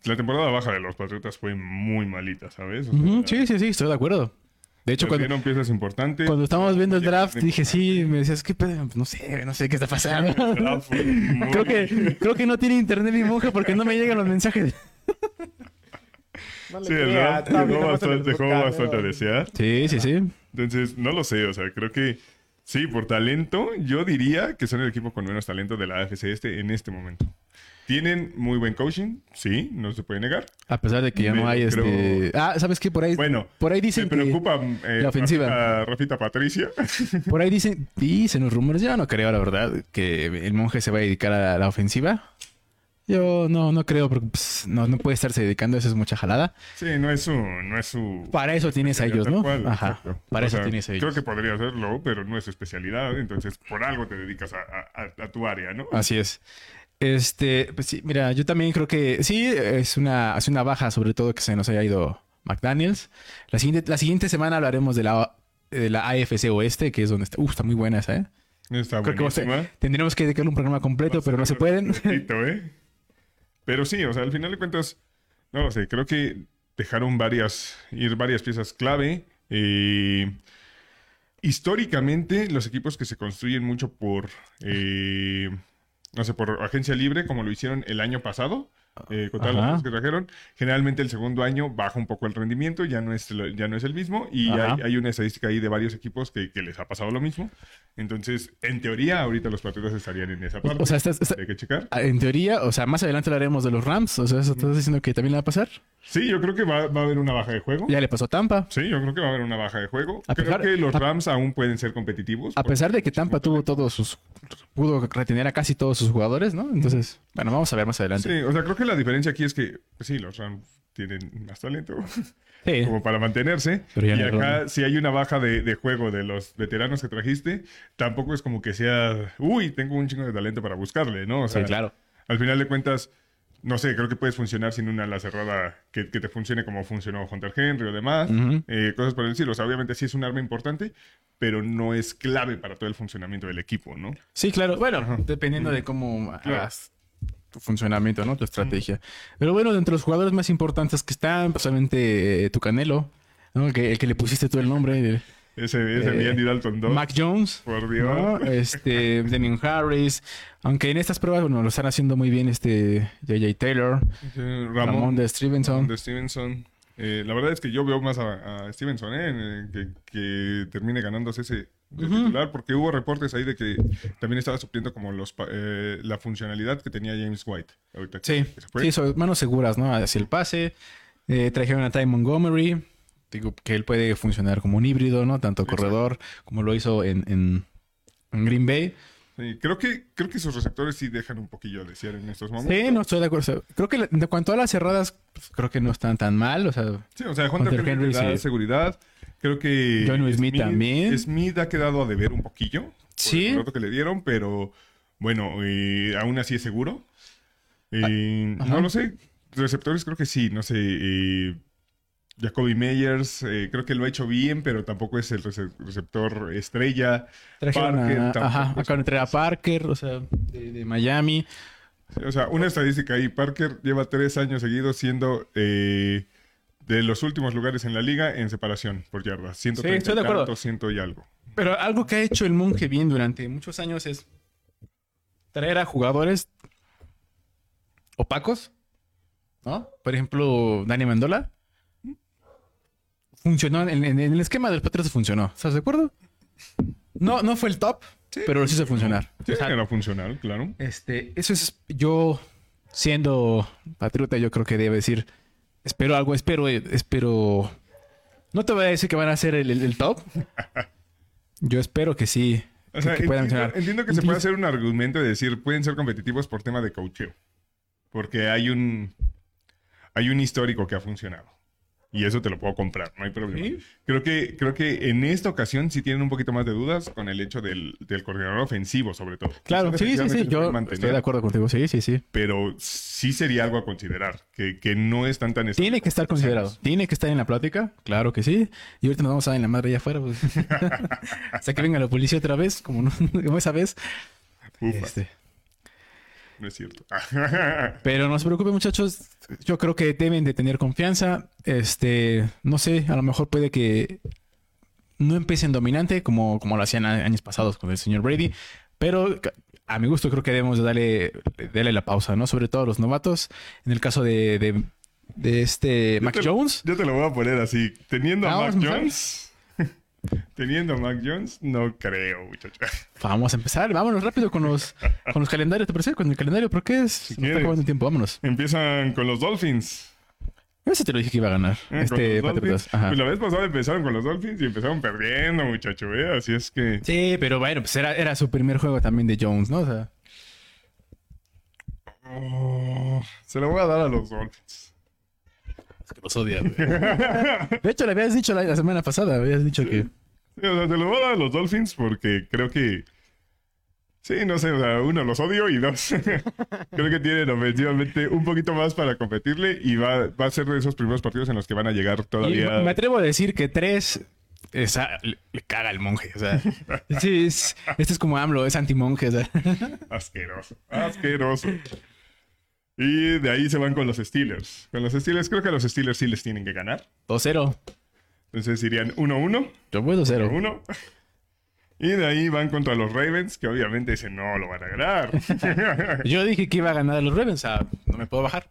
S1: la temporada baja de los Patriotas fue muy malita, ¿sabes? O sea,
S2: Ujú, sí, sí, sí, estoy de acuerdo. De hecho, cuando,
S1: piezas importantes.
S2: cuando estábamos viendo el draft, dije, sí, me decías, ¿qué pedo? No sé, no sé qué está pasando.
S1: Muy-
S2: creo, que, creo que no tiene internet mi monja porque no me llegan los mensajes.
S3: No
S1: Sí, el draft dejó bastante, dejó a desear.
S2: Sí, sí, sí.
S1: Entonces, no lo sé, o sea, creo que sí, por talento, yo diría que son el equipo con menos talento de la AFC este en este momento. Tienen muy buen coaching, sí, no se puede negar.
S2: A pesar de que ya no hay este. Ah, ¿sabes qué? Por ahí.
S1: Bueno,
S2: por ahí dicen
S1: Me
S2: que.
S1: preocupa eh,
S2: la ofensiva.
S1: Rafita, Rafita Patricia.
S2: Por ahí dicen. Dicen los rumores. Yo no creo, la verdad, que el monje se va a dedicar a la ofensiva. Yo no, no creo, porque pues, no, no puede estarse dedicando, eso es mucha jalada.
S1: sí, no es su... No es su
S2: Para eso tienes a ellos, ¿no?
S1: cual,
S2: Ajá.
S1: exacto.
S2: Para
S1: O
S2: eso
S1: sea,
S2: tienes a ellos.
S1: Creo que podría hacerlo, pero no es su especialidad. Entonces, por algo te dedicas a, a- a- a tu área, ¿no?
S2: Así es. Este, pues sí, mira, yo también creo que sí, es una, es una baja, sobre todo que se nos haya ido McDaniels. La siguiente, la siguiente semana hablaremos de la, de la AFC Oeste, que es donde está. Uf, está muy buena esa, ¿eh?
S1: Está
S2: Creo que tendremos que dedicarle un programa completo, pero no se pueden.
S1: Poquito, ¿eh? Pero sí, o sea, al final de cuentas, no lo sé, creo que dejaron varias, ir varias piezas clave. Eh, históricamente, los equipos que se construyen mucho por, eh, no sé, por agencia libre, como lo hicieron el año pasado, eh, con todas las cosas que trajeron, generalmente el segundo año baja un poco el rendimiento, ya no es, ya no es el mismo, y hay, hay una estadística ahí de varios equipos que, que les ha pasado lo mismo. Entonces, en teoría, ahorita los Patriotas estarían en esa parte.
S2: O sea, estás- está-
S1: hay que checar.
S2: en teoría, o sea, más adelante hablaremos de los Rams. O sea, ¿eso estás diciendo que también le va a pasar?
S1: Sí, yo creo que va, va a haber una baja de juego.
S2: Ya le pasó a Tampa.
S1: Sí, yo creo que va a haber una baja de juego.
S2: A
S1: creo
S2: pesar-
S1: que los
S2: a-
S1: Rams aún pueden ser competitivos.
S2: A pesar de que Tampa tuvo todos sus. pudo retener a casi todos sus jugadores, ¿no? Entonces, bueno, vamos a ver más adelante.
S1: Sí, o sea, creo que la diferencia aquí es que, pues sí, los Rams tienen más talento
S2: Sí.
S1: como para mantenerse.
S2: Pero ya
S1: y
S2: no
S1: acá, si hay una baja de, de juego de los veteranos que trajiste, tampoco es como que sea, uy, tengo un chingo de talento para buscarle, ¿no? O sea,
S2: Sí, claro.
S1: al final de cuentas, no sé, creo que puedes funcionar sin una ala cerrada que, que te funcione como funcionó Hunter Henry o demás. Eh, cosas por el estilo. O sea, obviamente sí es un arma importante, pero no es clave para todo el funcionamiento del equipo, ¿no?
S2: Sí, claro. Bueno, dependiendo de cómo hagas tu funcionamiento, ¿no? Tu estrategia. Pero bueno, entre los jugadores más importantes que están, pues obviamente eh, tu Canelo, ¿no? El que, el que le pusiste tú el nombre, eh,
S1: Ese, ese
S2: Eh,
S1: Andy Dalton 2.
S2: Mac Jones.
S1: Por Dios.
S2: ¿no? Este, Damian Harris. Aunque en estas pruebas, bueno, lo están haciendo muy bien este J.J. Taylor,
S1: Sí,
S2: Ramón,
S1: Ramón,
S2: de Stevenson.
S1: de Stevenson. Eh, la verdad es que yo veo más a, a Stevenson, ¿eh? Eh, que, que termine ganándose ese de titular, porque hubo reportes ahí de que también estaba supliendo como los eh, la funcionalidad que tenía James White. Ahorita
S2: Sí, sí, son manos seguras, ¿no? Hacia el pase. Eh, trajeron a Ty Montgomery. Digo que él puede funcionar como un híbrido, ¿no? Tanto
S1: Exacto.
S2: corredor como lo hizo en, en, en Green Bay.
S1: Sí, creo que creo que sus receptores sí dejan un poquillo a desear en estos momentos.
S2: Sí, no estoy de acuerdo. Creo que en cuanto a las cerradas, pues, creo que no están tan mal. O sea,
S1: Sí, o sea, Hunter,
S2: Hunter
S1: Henry, da
S2: sí.
S1: seguridad. Creo que...
S2: John Smith también.
S1: Smith ha quedado a deber un poquillo. por
S2: Sí.
S1: El rato que le dieron, pero bueno, eh, aún así es seguro. Eh,
S2: Ah,
S1: no lo sé. Receptores creo que sí, no sé. eh, Jacoby Meyers, eh, creo que lo ha hecho bien, pero tampoco es el rece- receptor estrella.
S2: trajeron
S1: Parker
S2: a,
S1: tampoco
S2: ajá, a Parker, o sea, de, de Miami.
S1: O sea, una estadística ahí. Parker lleva tres años seguidos siendo eh, de los últimos lugares en la liga en separación por yardas. 130
S2: estoy de acuerdo.
S1: tanto, y algo.
S2: Pero algo que ha hecho el monje bien durante muchos años es traer a jugadores opacos, ¿no? Por ejemplo, Dani Mendola. Funcionó, en, en- en el esquema del Patriots funcionó. ¿Estás de acuerdo? No, no fue el top, pero lo hizo funcionar.
S1: Sí,
S2: O sea,
S1: era funcional, claro.
S2: este, eso es yo siendo patriota, yo creo que debe decir, espero algo, espero, espero. No te voy a decir que van a ser el, el- el top. Yo espero que sí.
S1: O sea,
S2: que, puedan
S1: entiendo,
S2: funcionar.
S1: entiendo que se puede hacer un argumento de decir pueden ser competitivos por tema de coacheo. Porque hay un hay un histórico que ha funcionado. Y eso te lo puedo comprar, no hay problema.
S2: ¿Sí?
S1: Creo, que, creo que en esta ocasión sí tienen un poquito más de dudas con el hecho del, del coordinador ofensivo, sobre todo.
S2: Claro, sí, sí, sí. Yo
S1: mantener,
S2: estoy de acuerdo contigo. Sí, sí, sí.
S1: Pero sí sería algo a considerar, que, que no están tan...
S2: Tiene que estar considerado. Tiene que estar en la plática. Claro que sí. Y ahorita nos vamos a dar en la madre allá afuera. Pues. Hasta que venga la policía otra vez, como, no- como esa vez.
S1: Ufa,
S2: Este,
S1: no es cierto.
S2: Pero no se preocupen, muchachos. Yo creo que deben de tener confianza. Este, no sé, a lo mejor puede que no empiecen dominante como, como lo hacían años pasados con el señor Brady. Pero a mi gusto creo que debemos de darle, darle la pausa, ¿no? Sobre todo a los novatos. En el caso de, de, de este Mac
S1: te-
S2: Jones.
S1: Yo te lo voy a poner así. Teniendo a Mac. Jones... Teniendo Mac Jones, no creo, muchacho.
S2: Vamos a empezar. Vámonos rápido con los, con los calendarios. ¿Te parece? Con el calendario. ¿Por qué? es? Se nos está acabando el tiempo. Vámonos.
S1: Empiezan con los Dolphins.
S2: Ese te lo dije que iba a ganar.
S1: Eh,
S2: este Patriotas.
S1: Pues la vez pasada empezaron con los Dolphins y empezaron perdiendo, muchacho, ¿eh? Así es que...
S2: Sí, pero bueno, pues era, era su primer juego también de Jones, ¿no? O sea,
S1: Oh, se lo voy a dar a los Dolphins.
S2: Que los odia. güey. De hecho, le habías dicho la, la semana pasada, habías dicho que...
S1: Sí, o sea, se lo voy a dar a los Dolphins porque creo que... Sí, no sé, o sea, uno, los odio y dos, creo que tienen ofensivamente un poquito más para competirle y va, va a ser de esos primeros partidos en los que van a llegar
S2: Y
S1: todavía...
S2: me atrevo a decir que tres... esa- le, le caga al monje, o sea... Sí, es- este es como AMLO, es anti-monje, o sea...
S1: Asqueroso, asqueroso. Y de ahí se van con los Steelers. Con los Steelers, creo que a los Steelers sí les tienen que ganar.
S2: 2-0.
S1: Entonces irían 1-1.
S2: Yo voy 2-0.
S1: 1 Y de ahí van contra los Ravens, que obviamente ese no lo van a ganar.
S2: Yo dije que iba a ganar a los Ravens, o sea, no me puedo bajar.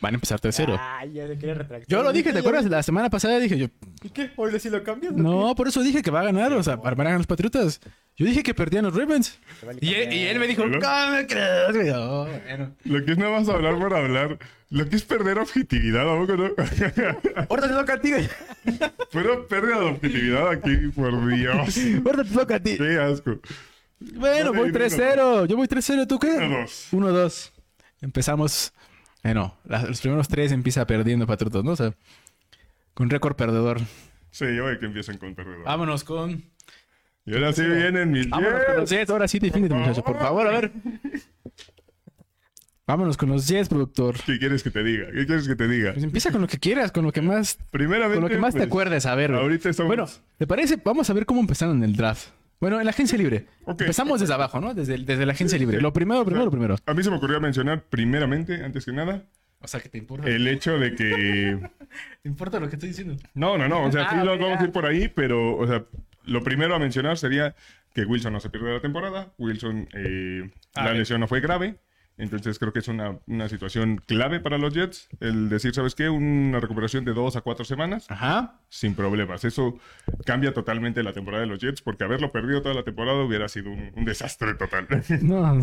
S2: Van a empezar 3-0.
S3: Ay, ya se quiere retractar.
S2: Yo lo dije, ¿te acuerdas? La semana pasada dije yo,
S3: ¿Y qué? ¿Hoy sí lo cambias? o
S2: no, por eso dije que va a ganar, o sea, van a ganar los Patriotas. Yo dije que perdían los Ravens. Y él, y él me dijo,
S1: ¿Verdad?
S2: ¿cómo me crees? bueno.
S1: lo que es nada más hablar por hablar. Lo que es perder objetividad, ¿a poco no?
S2: Ahorita te toca a ti.
S1: Pero pérdida de objetividad aquí, por Dios.
S2: Ahorita te toca a ti.
S1: Qué asco.
S2: Bueno, voy
S1: uno,
S2: 3-0. Yo voy 3-0. ¿Tú qué?
S1: 1-2.
S2: 1-2. Empezamos. Bueno, la- los primeros tres empieza perdiendo Patriotas, ¿no? O sea, con récord perdedor.
S1: Sí, yo voy a que empiecen con perdedor.
S2: Vámonos con.
S1: Y ahora sí vienen mis
S2: Vámonos con los
S1: Jets.
S2: Jets. Ahora sí, defínete, muchacho. Por favor, a ver. Vámonos con los Jets, productor.
S1: ¿Qué quieres que te diga? ¿Qué quieres que te diga?
S2: Pues empieza con lo que quieras, con lo que más,
S1: Primeramente,
S2: con lo que más te
S1: pues,
S2: acuerdes. A ver. güey.
S1: Ahorita estamos...
S2: Bueno, ¿te parece? Vamos a ver cómo empezaron en el draft. Bueno, en la agencia libre.
S1: Ok.
S2: Empezamos desde abajo, ¿no? Desde, el- desde la agencia libre. Lo primero, primero, primero.
S1: A mí se me ocurrió mencionar primeramente, antes que nada,
S2: O sea, que te importa.
S1: el hecho de que...
S2: ¿Te importa lo que estoy diciendo?
S1: No, no, no. O sea, sí
S2: Ah,
S1: lo
S2: ok,
S1: vamos a
S2: ah.
S1: ir por ahí, pero, o sea, lo primero a mencionar sería que Wilson no se pierde la temporada. Wilson, eh,
S2: Ah,
S1: la
S2: bien.
S1: lesión no fue grave. Entonces creo que es una, una situación clave para los Jets. El decir, ¿sabes qué? Una recuperación de dos a cuatro semanas
S2: Ajá.
S1: sin problemas. Eso cambia totalmente la temporada de los Jets porque haberlo perdido toda la temporada hubiera sido un, un desastre total.
S2: No,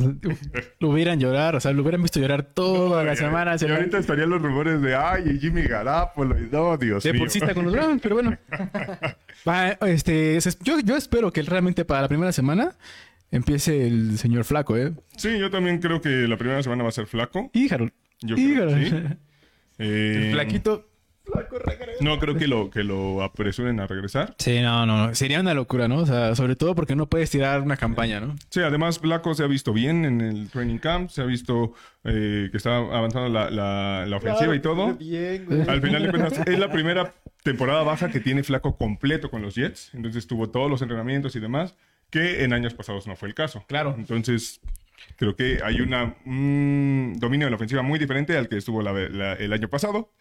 S2: lo hubieran llorar, o sea, lo hubieran visto llorar toda la semana.
S1: Y
S2: se
S1: ahorita estarían los rumores de, ay, Jimmy Garapolo. Y no, Dios mío.
S2: Deportista con los Browns, pero bueno. Va, este, es- yo, yo espero que realmente para la primera semana empiece el señor Flaco, ¿eh?
S1: Sí, yo también creo que la primera semana va a ser flaco.
S2: Y Harold.
S1: Yo
S2: Y
S1: creo que sí. Eh,
S2: El flaquito.
S1: No creo que lo, que lo apresuren a regresar.
S2: Sí, no, no, no. Sería una locura, ¿no? O sea, sobre todo porque no puedes tirar una campaña, ¿no?
S1: Sí, además Flaco se ha visto bien en el training camp, se ha visto eh, que está avanzando la, la- la ofensiva y todo.
S3: Bien, güey.
S1: Al final de cuentas, es la primera temporada baja que tiene Flaco completo con los Jets. Entonces tuvo todos los entrenamientos y demás, que en años pasados no fue el caso.
S2: Claro.
S1: Entonces, creo que hay un dominio de la ofensiva muy diferente al que estuvo la- la- el año pasado.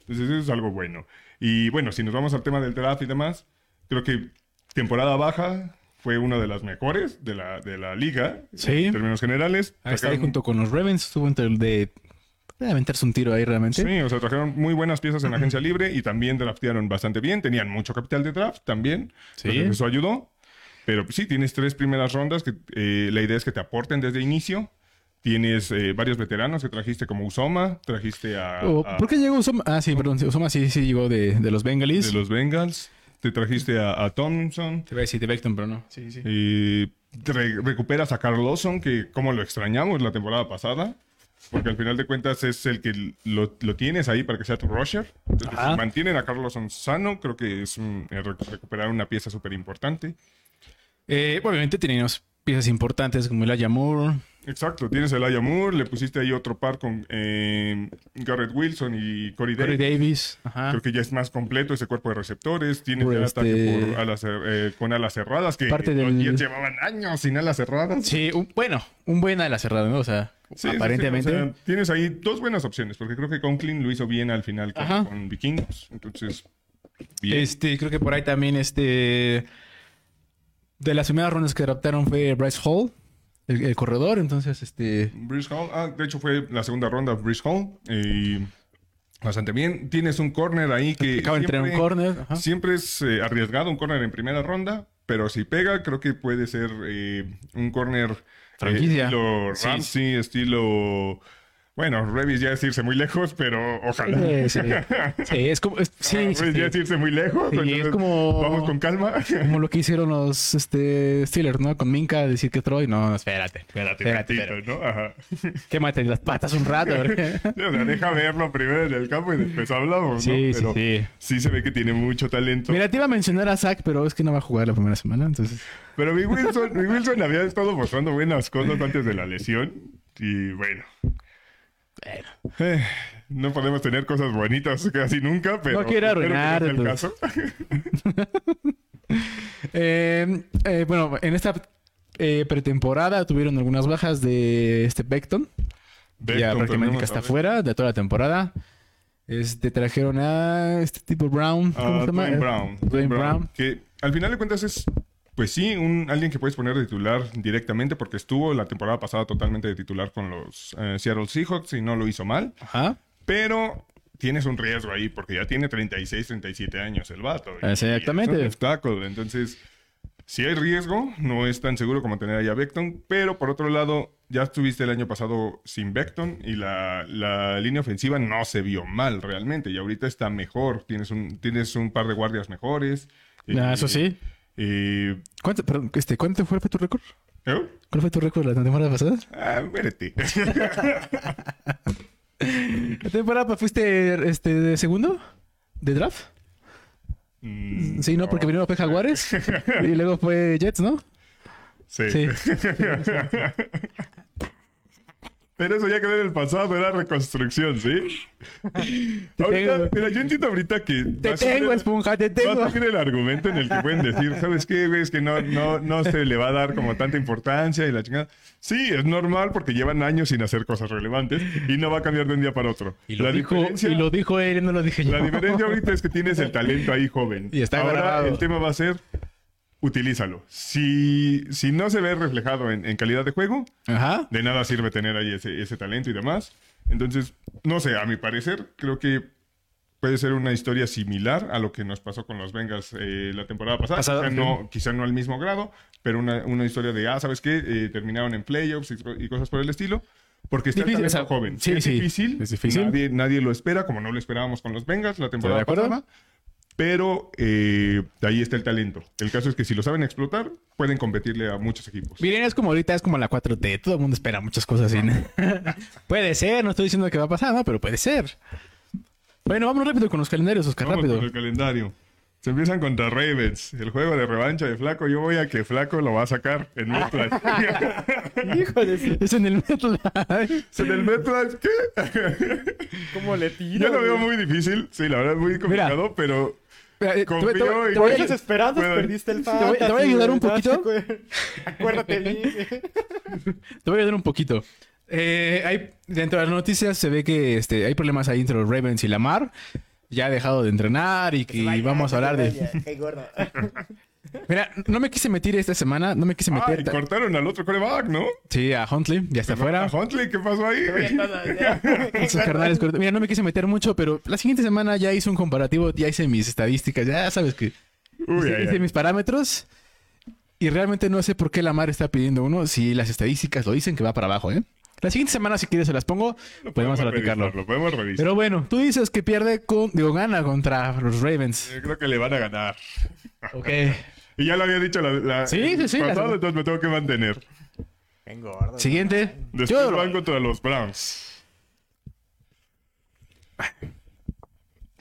S1: Entonces, eso es algo bueno. Y bueno, si nos vamos al tema del draft y demás, creo que temporada baja fue una de las mejores de la, de la liga.
S2: Sí.
S1: En términos generales.
S2: Ahí está ahí junto con los Ravens. Estuvo entre el de... de aventarse un tiro ahí realmente.
S1: Sí, o sea, trajeron muy buenas piezas en la agencia libre y también draftearon bastante bien. Tenían mucho capital de draft también.
S2: Sí.
S1: Entonces, eso ayudó. Pero pues, sí, tienes tres primeras rondas que eh, la idea es que te aporten desde inicio. Tienes eh, varios veteranos que trajiste como Usoma, trajiste a,
S2: Oh,
S1: a-
S2: ¿Por qué llegó Usoma? Ah, sí, perdón. Usoma sí, sí llegó de, de los Bengalis.
S1: de los Bengals, te trajiste a, a Tomlinson,
S2: Te voy a decir de Beckton, pero no. Sí, sí.
S1: y re- recuperas a Carl Lawson, que como lo extrañamos la temporada pasada. porque al final de cuentas es el que lo, lo tienes ahí para que sea tu rusher. Entonces, si mantienen a Carlson sano, creo que es un- eh, recu- recuperar una pieza súper importante.
S2: Eh, obviamente teníamos piezas importantes como el Moore.
S1: Exacto, tienes el Aya Moore, le pusiste ahí otro par con eh, Garrett Wilson y Corey
S2: Corey
S1: Davis.
S2: Davis. Ajá.
S1: Creo que ya es más completo ese cuerpo de receptores. Tienes
S2: Por
S1: el
S2: este-
S1: ataque por alas, eh, con alas cerradas, que
S2: Parte
S1: los
S2: del-
S1: Jets llevaban años sin alas cerradas.
S2: Sí, un- bueno, un buen a la cerrada, ¿no? O sea,
S1: Sí,
S2: aparentemente.
S1: sí, o sea, tienes ahí dos buenas opciones, porque creo que Conklin lo hizo bien al final con, con Vikings. Entonces, bien.
S2: Este, creo que por ahí también, este. De las primeras rondas que adaptaron fue Bryce Hall, el, el corredor. Entonces, este.
S1: Bruce Hall, ah, de hecho fue la segunda ronda Bruce Hall. y bastante bien. Tienes un corner ahí que
S2: Acaba entrar un
S1: siempre-
S2: corner. Ajá.
S1: Siempre es eh, arriesgado un corner en primera ronda, pero si pega, creo que puede ser eh, un corner eh,
S2: Franquicia.
S1: estilo
S2: Sí.
S1: Ramsey, estilo. Bueno, Revis ya es irse muy lejos, pero ojalá.
S2: Sí, sí. Sí, es como. es- sí, sí,
S1: Revis
S2: sí.
S1: ya es irse muy lejos.
S2: Es como-
S1: Vamos con calma.
S2: Como lo que hicieron los este, Steelers, ¿no? Con Minka, decir que Troy. No, espérate. Espérate, espérate.
S1: Tantito, ¿no? Ajá.
S2: Quémate las patas un rato.
S1: O sea, deja verlo primero en el campo y después hablamos, ¿no?
S2: sí,
S1: Pero
S2: sí.
S1: sí se ve que tiene mucho talento.
S2: Mira, te iba a mencionar a Zach, pero es que no va a jugar la primera semana. Entonces.
S1: Pero mi Wilson, mi Wilson había estado mostrando buenas cosas antes de la lesión. Y bueno.
S2: Bueno.
S1: eh, no podemos tener cosas bonitas casi nunca, pero.
S2: No quiero
S1: que
S2: arruinar,
S1: el
S2: pues.
S1: caso.
S2: Eh, eh, bueno, en esta eh, pretemporada tuvieron algunas bajas de este Beckton. ya prácticamente está fuera de toda la temporada. Este trajeron a este tipo Brown. ¿Cómo
S1: Ah,
S2: se llama?
S1: Dwayne Brown.
S2: Dwayne Brown.
S1: Que al final de cuentas es, pues sí, un, alguien que puedes poner de titular directamente porque estuvo la temporada pasada totalmente de titular con los eh, Seattle Seahawks y no lo hizo mal.
S2: Ajá.
S1: Pero tienes un riesgo ahí porque ya tiene 36, 37 años el vato. y-
S2: Exactamente.
S1: y es un obstáculo. Entonces, si hay riesgo, no es tan seguro como tener ahí a Beckton. Pero por otro lado, ya estuviste el año pasado sin Beckton y la, la línea ofensiva no se vio mal realmente. Y ahorita está mejor. Tienes un, tienes un par de guardias mejores.
S2: Ah,
S1: Eh,
S2: eso sí.
S1: Eh,
S2: ¿Cuánto, perdón, este, ¿Cuánto fue tu récord?
S1: ¿eh?
S2: ¿Cuál fue tu récord la temporada pasada?
S1: Ah, muérete.
S2: ¿La temporada fuiste este, de segundo? ¿De draft?
S1: Mm,
S2: Sí, ¿no? Porque primero fue Jaguares y luego fue Jets, ¿no?
S1: Sí.
S2: Sí.
S1: Pero eso ya quedó en el pasado, era reconstrucción, ¿sí?
S2: Te
S1: Ahorita,
S2: tengo.
S1: mira, yo entiendo ahorita que...
S2: Te
S1: va a ser-
S2: tengo, esponja, te
S1: Va
S2: tengo.
S1: a ser el argumento en el que pueden decir, ¿sabes qué? güey? Es que no, no, no se le va a dar como tanta importancia y la chingada. Sí, es normal porque llevan años sin hacer cosas relevantes y no va a cambiar de un día para otro.
S2: Y lo,
S1: la,
S2: dijo,
S1: diferencia,
S2: y lo dijo él, no lo dije yo.
S1: la diferencia ahorita es que tienes el talento ahí joven.
S2: Y está
S1: Ahora
S2: grabado.
S1: el tema va a ser, utilízalo. Si, si no se ve reflejado en, en calidad de juego,
S2: Ajá.
S1: de nada sirve tener ahí ese, ese talento y demás. Entonces, no sé, a mi parecer, creo que puede ser una historia similar a lo que nos pasó con los Bengals eh, la temporada pasada.
S2: Pasada,
S1: quizá,
S2: sí.
S1: no, quizá no al mismo grado, pero una, una historia de, ah, ¿sabes qué? Eh, terminaron en playoffs y, y cosas por el estilo. Porque está
S2: Difícil,
S1: talento
S2: o sea,
S1: joven.
S2: sí,
S1: es
S2: sí,
S1: difícil.
S2: es difícil.
S1: Nadie, nadie lo espera, como no lo esperábamos con los Bengals la temporada pasada. Pero eh, ahí está el talento. El caso es que si lo saben explotar, pueden competirle a muchos equipos.
S2: Miren, es como ahorita, es como la 4T. Todo el mundo espera muchas cosas así. ¿no? puede ser, no estoy diciendo que va a pasar, ¿no? Pero puede ser. Bueno, vámonos rápido con los calendarios, Oscar,
S1: Vamos
S2: rápido.
S1: con el calendario. Se empiezan contra Ravens. El juego de revancha de Flaco. Yo voy a que Flaco lo va a sacar en
S3: de su...
S2: Es en el Metal.
S1: ¿En el MetLife qué?
S3: ¿Cómo le tira?
S1: Yo lo veo
S3: güey?
S1: muy difícil. Sí, la verdad es muy complicado, pero...
S2: Mira, te voy- te voy-
S1: Confío
S2: te voy
S3: esperanzas perdiste el
S2: voy- te voy a ayudar un poquito.
S3: Acuérdate de mí.
S2: Te voy a dar un poquito. Eh, hay, dentro de las noticias se ve que este, hay problemas ahí entre los Ravens y Lamar. Ya ha dejado de entrenar y que vamos a hablar de...
S3: Qué gordo.
S2: Mira, no me quise meter esta semana, no me quise
S1: Ah,
S2: meter...
S1: y cortaron al otro coreback, ¿no?
S2: Sí, a Huntley, ya está afuera.
S1: ¿A Huntley qué pasó ahí?
S2: Esos carnales. Mira, no me quise meter mucho, pero la siguiente semana ya hice un comparativo, ya hice mis estadísticas, ya sabes que
S1: Uy,
S2: hice, hice mis parámetros y realmente no sé por qué Lamar está pidiendo uno si las estadísticas lo dicen que va para abajo, ¿eh? La siguiente semana, si quieres, se las pongo, podemos platicarlo.
S1: revisarlo, podemos revisar.
S2: Pero bueno, tú dices que pierde con, digo, gana contra los Ravens.
S1: Yo creo que le van a ganar.
S2: Ok.
S1: Y ya lo había dicho la, la
S2: Sí, sí, sí,
S1: pasado,
S2: la-
S1: entonces me tengo que mantener.
S3: Qué gordo.
S2: Siguiente.
S1: Después
S2: Yo-
S1: van contra los Browns.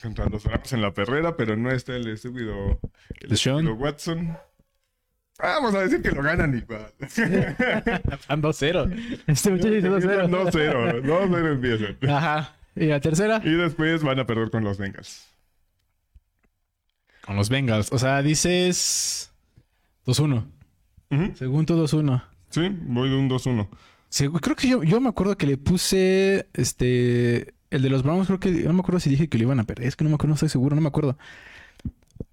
S1: Contra los Rams en la perrera, pero no está el estúpido, el estúpido Watson. Vamos a decir que lo ganan igual.
S2: Van 2-0. Este muchacho dice 2-0.
S1: 2-0. 2-0 empiezan.
S2: Ajá. ¿Y la tercera?
S1: Y después van a perder con los Bengals.
S2: Con los Bengals. O sea, dices 2-1.
S1: Ujú.
S2: Según tú, 2-1.
S1: Sí, voy de un 2-1.
S2: Sí, creo que yo, yo me acuerdo que le puse este. El de los Browns, creo que. No me acuerdo si dije que lo iban a perder. Es que no me acuerdo, no estoy seguro, no me acuerdo.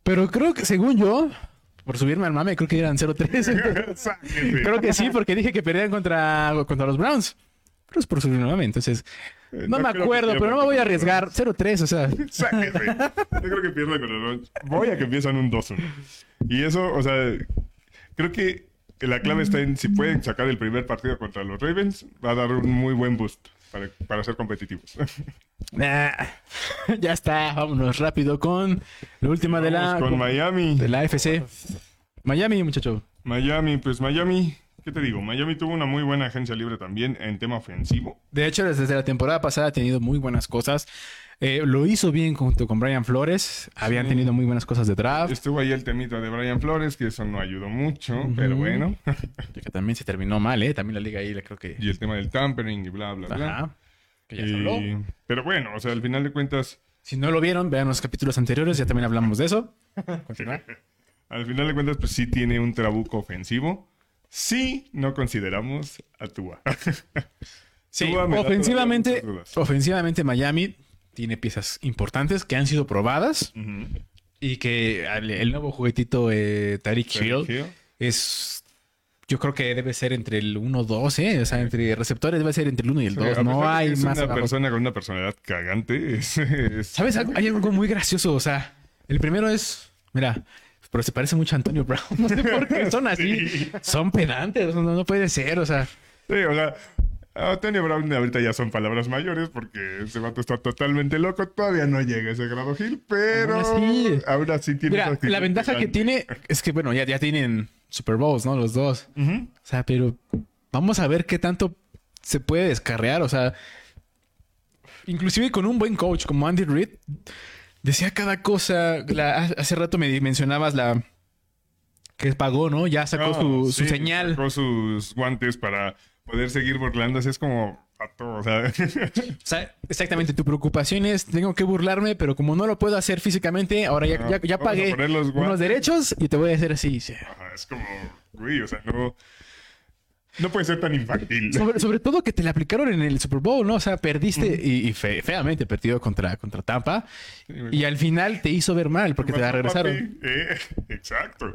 S2: Pero creo que, según yo, por subirme al mame, creo que eran 0-3.
S1: Sáquese.
S2: creo que sí, porque dije que perdían contra, contra los Browns. Pero es por subirme al mame, entonces.
S1: Eh,
S2: No, me
S1: creo que
S2: acuerdo, pero no me voy a arriesgar. 0-3, o sea.
S1: Sáquese. Yo creo que pierden con los Rams. Voy a que empiezan un 2-1. Y eso, o sea, creo que la clave está en si pueden sacar el primer partido contra los Ravens, va a dar un muy buen boost para, para ser competitivos.
S2: Nah, ya está, vámonos rápido con la última de la,
S1: con Miami.
S2: de la AFC. Miami, muchacho.
S1: Miami, pues Miami, ¿qué te digo? Miami tuvo una muy buena agencia libre también en tema ofensivo.
S2: De hecho, desde la temporada pasada ha tenido muy buenas cosas. Eh, lo hizo bien junto con Brian Flores. Habían
S1: Sí.
S2: tenido muy buenas cosas de draft.
S1: Estuvo ahí el temita de Brian Flores, que eso no ayudó mucho, pero bueno.
S2: Que también se terminó mal, ¿eh? También la liga ahí, creo que...
S1: y el tema del tampering y bla, bla, bla.
S2: Ajá. Que ya se
S1: Y-. Pero bueno, o sea, al final de cuentas,
S2: Si no lo vieron, vean los capítulos anteriores. Ya también hablamos de eso. Continúa.
S1: al final de cuentas, pues sí tiene un trabuco ofensivo. Sí, no consideramos a Tua.
S2: Sí,
S1: Tua
S2: ofensivamente, ofensivamente Miami tiene piezas importantes que han sido probadas
S1: Ujú.
S2: y que el, nuevo juguetito eh, Tariq Hill
S1: Hill.
S2: es... Yo creo que debe ser entre el 1-2, ¿eh? O sea, entre receptores debe ser entre el 1 y el
S1: Sí,
S2: 2.
S1: a pesar
S2: No hay
S1: es
S2: más
S1: una
S2: abajo.
S1: persona con una personalidad cagante. Es, es-
S2: ¿Sabes? Hay algo muy gracioso. O sea, el primero es... Mira, pero se parece mucho a Antonio Brown. No sé por qué son así.
S1: Sí.
S2: Son pedantes. No, no puede ser. O sea...
S1: Sí, o sea, Antonio Brown ahorita ya son palabras mayores porque ese vato está totalmente loco. Todavía no llega a ese grado Gil, pero
S2: así.
S1: aún así tiene
S2: Mira, la ventaja que tiene es que, bueno, ya, ya tienen Super Bowls, ¿no? Los dos. O sea, pero vamos a ver qué tanto se puede descarrear. O sea, inclusive con un buen coach como Andy Reid, decía cada cosa. La- hace rato me mencionabas la que pagó, ¿no? Ya sacó
S1: Ah,
S2: su, señal.
S1: Sacó sus guantes para poder seguir burlándose. Es como pato, o sea.
S2: O sea, exactamente, tu preocupación es, tengo que burlarme, pero como no lo puedo hacer físicamente, ahora ya, ya, pagué
S1: los
S2: unos derechos y te voy a hacer así. sí.
S1: ajá, es como, güey, o sea, no. No puede ser tan infantil.
S2: Sobre, sobre todo que te la aplicaron en el Super Bowl, ¿no? O sea, perdiste y, y fe- feamente perdido contra, contra Tampa.
S1: Sí.
S2: Y al final te hizo ver mal porque te la regresaron.
S1: Eh, exacto.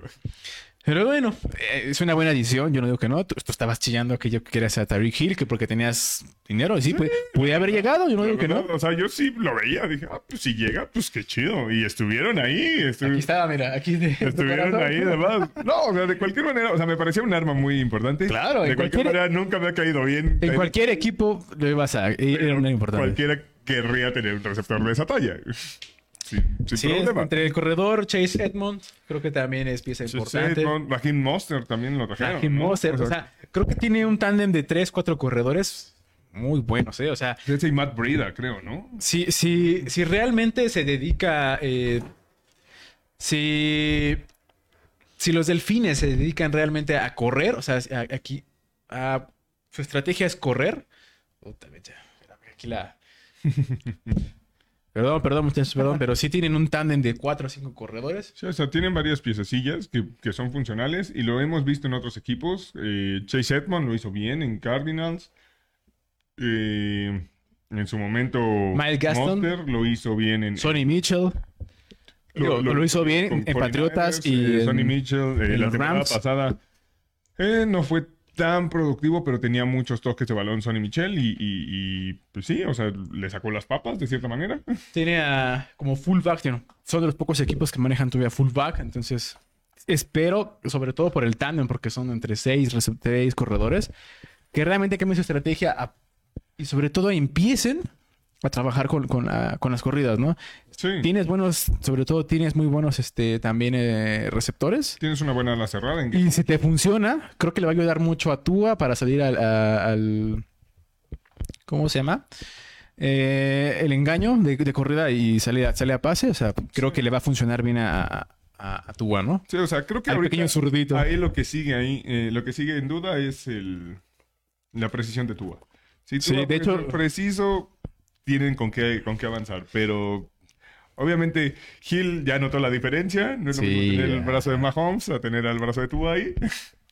S2: Pero bueno, eh, es una buena decisión. Yo no digo que no. Tú, tú estabas chillando que yo quería ser a Tariq Hill, que porque tenías dinero. Y sí, pues, pude haber llegado. Yo no digo que no.
S1: O sea, yo sí lo veía. Dije, ah, pues si llega, pues qué chido. Y estuvieron ahí. estu-
S2: Aquí estaba, mira, aquí. de-
S1: Estuvieron ahí, además. No, o sea, de cualquier manera, o sea, me parecía un arma muy importante.
S2: Claro,
S1: de cualquier- manera nunca me ha caído bien.
S2: En cualquier equipo lo ibas a. Era una importante.
S1: Cualquiera querría tener un receptor de esa talla. Sin, sin
S2: Sí,
S1: problema.
S2: entre el corredor, Chase Edmond, creo que también es pieza importante.
S1: Edmond, Raheem Monster también lo trajeron.
S2: Raheem
S1: ¿no?
S2: Mostert, o sea, creo que tiene un tándem de 3, 4 corredores muy buenos, ¿eh? O sea,
S1: Ese y Matt Breida, creo, ¿no?
S2: si, si, si realmente se dedica. eh, si, si los delfines se dedican realmente a correr, o sea, a- aquí. a- su estrategia es correr. Puta, espérame, aquí la. Perdón, perdón, muchachos, perdón, pero sí tienen un tándem de 4 o 5 corredores.
S1: Sí, o sea, tienen varias piececillas que, que son funcionales y lo hemos visto en otros equipos. Eh, Chase Edmond lo hizo bien en Cardinals. Eh, en su momento,
S2: Miles Gaston.
S1: Monster lo hizo bien en.
S2: Sonny Mitchell. Lo, lo hizo bien en Patriotas
S1: 49ers,
S2: y
S1: eh,
S2: en-
S1: Sonny Mitchell, eh,
S2: en
S1: la temporada pasada eh, no fue tan productivo, pero tenía muchos toques de balón Sonny Mitchell y, pues sí, o sea, le sacó las papas de cierta manera.
S2: Tiene como fullback, you son de los pocos equipos que manejan todavía fullback, entonces espero, sobre todo por el tándem, porque son entre seis, seis corredores, que realmente cambien su estrategia y sobre todo empiecen a trabajar con, con, la- con las corridas, ¿no?
S1: Sí.
S2: Tienes buenos, sobre todo tienes muy buenos este, también eh, receptores.
S1: Tienes una buena ala cerrada. En...
S2: Y si te funciona, creo que le va a ayudar mucho a Tua para salir al, a- al- ¿cómo se llama? eh, el engaño de, de corrida y sale, a- sale a pase. O sea, creo que le va a funcionar bien a, a, a Tua, ¿no?
S1: Sí, o sea, creo que
S2: Al
S1: ahorita
S2: pequeño zurdito.
S1: ahí lo que sigue ahí, eh, lo que sigue en duda es el, la precisión de Tua. Si
S2: Sí,
S1: Tua
S2: de hecho-
S1: preciso, tienen con qué, con qué avanzar, pero obviamente Hill ya notó la diferencia. No es lo
S2: Sí,
S1: mismo tener el brazo de Mahomes a tener el brazo de Tua ahí.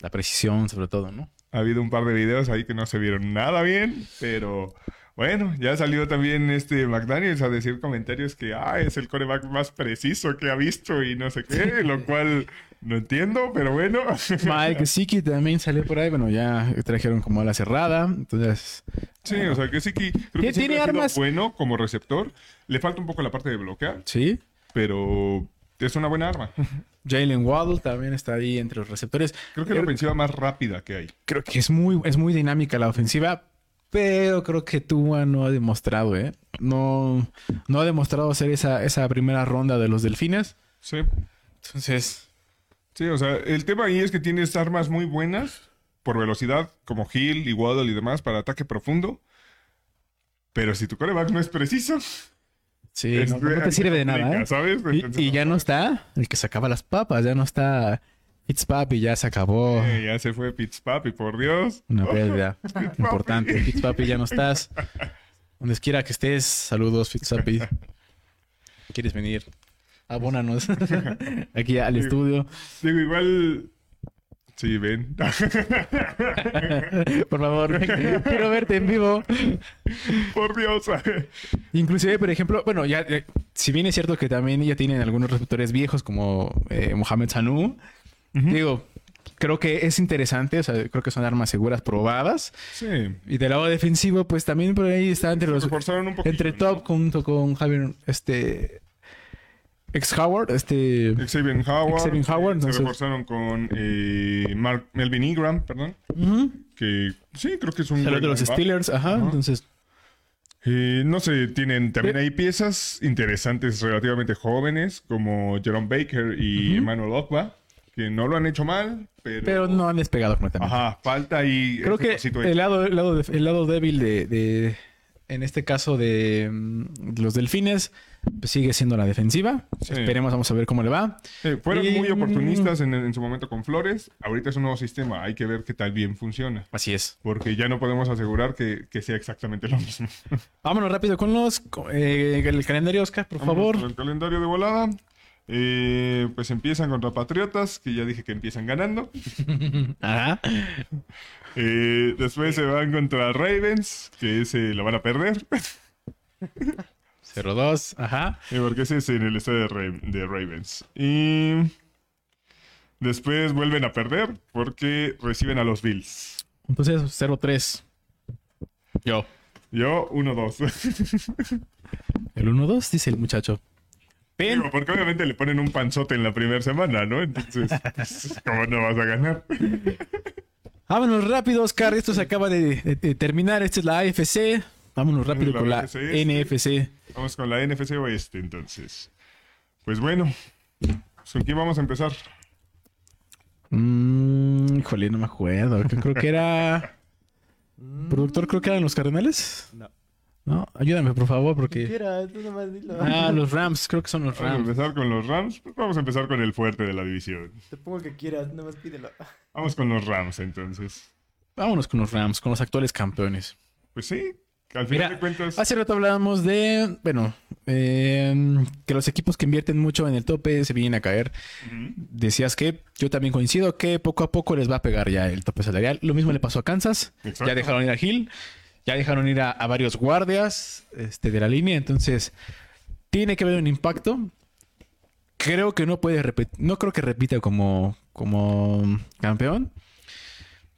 S2: La precisión, sobre todo, ¿no?
S1: Ha habido un par de videos ahí que no se vieron nada bien, pero bueno, ya salió también este McDaniels a decir comentarios que ah, es el coreback más preciso que ha visto y no sé qué, lo cual no entiendo, pero bueno.
S2: Mike Siki también salió por ahí. Bueno, ya trajeron como a la cerrada. Entonces,
S1: Sí, o sea que que creo que
S2: tiene
S1: ha sido
S2: armas.
S1: bueno como receptor. Le falta un poco la parte de bloquear,
S2: sí.
S1: pero es una buena arma.
S2: Jalen Waddle también está ahí entre los receptores.
S1: Creo que es la ofensiva más rápida que hay.
S2: Creo que es muy, es muy dinámica la ofensiva, pero creo que Tua no ha demostrado, ¿eh? No, no ha demostrado ser esa, esa primera ronda de los delfines.
S1: Sí.
S2: Entonces,
S1: Sí, o sea, el tema ahí es que tienes armas muy buenas por velocidad, como Hill y Waddle y demás, para ataque profundo. Pero si tu coreback no es preciso,
S2: sí,
S1: es-
S2: no, no te sirve de nada, ¿eh?
S1: ¿sabes?
S2: Y,
S1: Entonces,
S2: y ya no está el que sacaba las papas, ya no está Fitzpapi, ya se acabó.
S1: eh, ya se fue Papi, por Dios.
S2: Una pérdida
S1: Fitzpapi.
S2: importante. Fitzpapi, ya no estás. Donde quiera que estés, saludos, Fitzpapi. ¿Quieres venir? Abónanos aquí al estudio.
S1: Digo, igual. Sí, ven.
S2: Por favor, quiero verte en vivo.
S1: por Dios.
S2: Inclusive, por ejemplo, bueno, ya, eh, si bien es cierto que también ya tienen algunos receptores viejos como eh, Mohamed Sanu, digo, creo que es interesante, o sea, creo que son armas seguras probadas.
S1: Sí.
S2: Y del lado defensivo, pues también por ahí está entre los...
S1: reforzaron un poquito.
S2: Entre
S1: ¿no?
S2: top junto con Javier, este... Ex Howard, este...
S1: Xavier Howard.
S2: Xavier Howard,
S1: eh,
S2: entonces-
S1: Se reforzaron con eh, Mark, Melvin Ingram, perdón.
S2: ujú,
S1: Que sí, creo que es un. buen
S2: de los. Steelers, ajá,
S1: Ajá.
S2: entonces...
S1: Eh, no sé, tienen también hay piezas interesantes relativamente jóvenes como Jerome Baker y
S2: Ujú.
S1: Emmanuel Ogba, que no lo han hecho mal, pero...
S2: Pero no han despegado completamente.
S1: Ajá, falta ahí...
S2: Creo
S1: ese
S2: que el lado, el lado, el lado débil de, de- en este caso de, mm, de los delfines, sigue siendo la defensiva.
S1: Sí.
S2: Esperemos, vamos a ver cómo le va.
S1: Eh, fueron
S2: Y-
S1: muy oportunistas en, en su momento con Flores. Ahorita es un nuevo sistema, hay que ver qué tal bien funciona.
S2: Así es.
S1: Porque ya no podemos asegurar que, que sea exactamente lo mismo.
S2: Vámonos rápido con los eh, el calendario, Oscar, por
S1: Vámonos
S2: favor.
S1: con El calendario de volada. Eh, pues empiezan contra Patriotas, que ya dije que empiezan ganando.
S2: Ajá.
S1: Eh, después se van contra Ravens, que ese lo van a perder.
S2: 0-2. Ajá.
S1: Eh, porque ese es en el estadio de, Ra- de Ravens. Y después vuelven a perder porque reciben a los Bills.
S2: Entonces, 0-3. Yo.
S1: Yo, 1-2.
S2: El 1-2, dice el muchacho. Pen.
S1: Digo, porque obviamente le ponen un panzote en la primera semana, ¿no? Entonces, ¿cómo no vas a ganar?
S2: Vámonos rápido, Oscar. Esto se acaba de, de- de terminar. Esta es la AFC. Vámonos rápido
S1: La
S2: con la
S1: AFC este.
S2: NFC.
S1: Vamos con la NFC Oeste, entonces. Pues bueno, ¿con quién vamos a empezar?
S2: Mm, híjole, no me acuerdo. Creo, que era. ¿Productor creo que eran los Cardenales?
S3: No.
S2: No, ayúdame por favor, porque.
S3: Quiera, tú nomás dilo.
S2: Ah, los Rams, creo que son los
S1: Vamos a
S2: Rams.
S1: empezar con los Rams. Pues vamos a empezar con el fuerte de la división.
S3: Te pongo que quieras, nomás pídelo.
S1: Vamos con los Rams, entonces.
S2: Vámonos con los Rams, con los actuales campeones.
S1: Pues sí, al final
S2: Mira,
S1: de cuentas.
S2: hace rato hablábamos de, bueno, eh, que los equipos que invierten mucho en el tope se vienen a caer. Decías que yo también coincido que poco a poco les va a pegar ya el tope salarial. Lo mismo le pasó a Kansas.
S1: Exacto.
S2: Ya dejaron ir a Hill. Ya dejaron ir a, a varios guardias este, de la línea. Entonces, tiene que haber un impacto. Creo que no puede repetir. No creo que repita como, como campeón.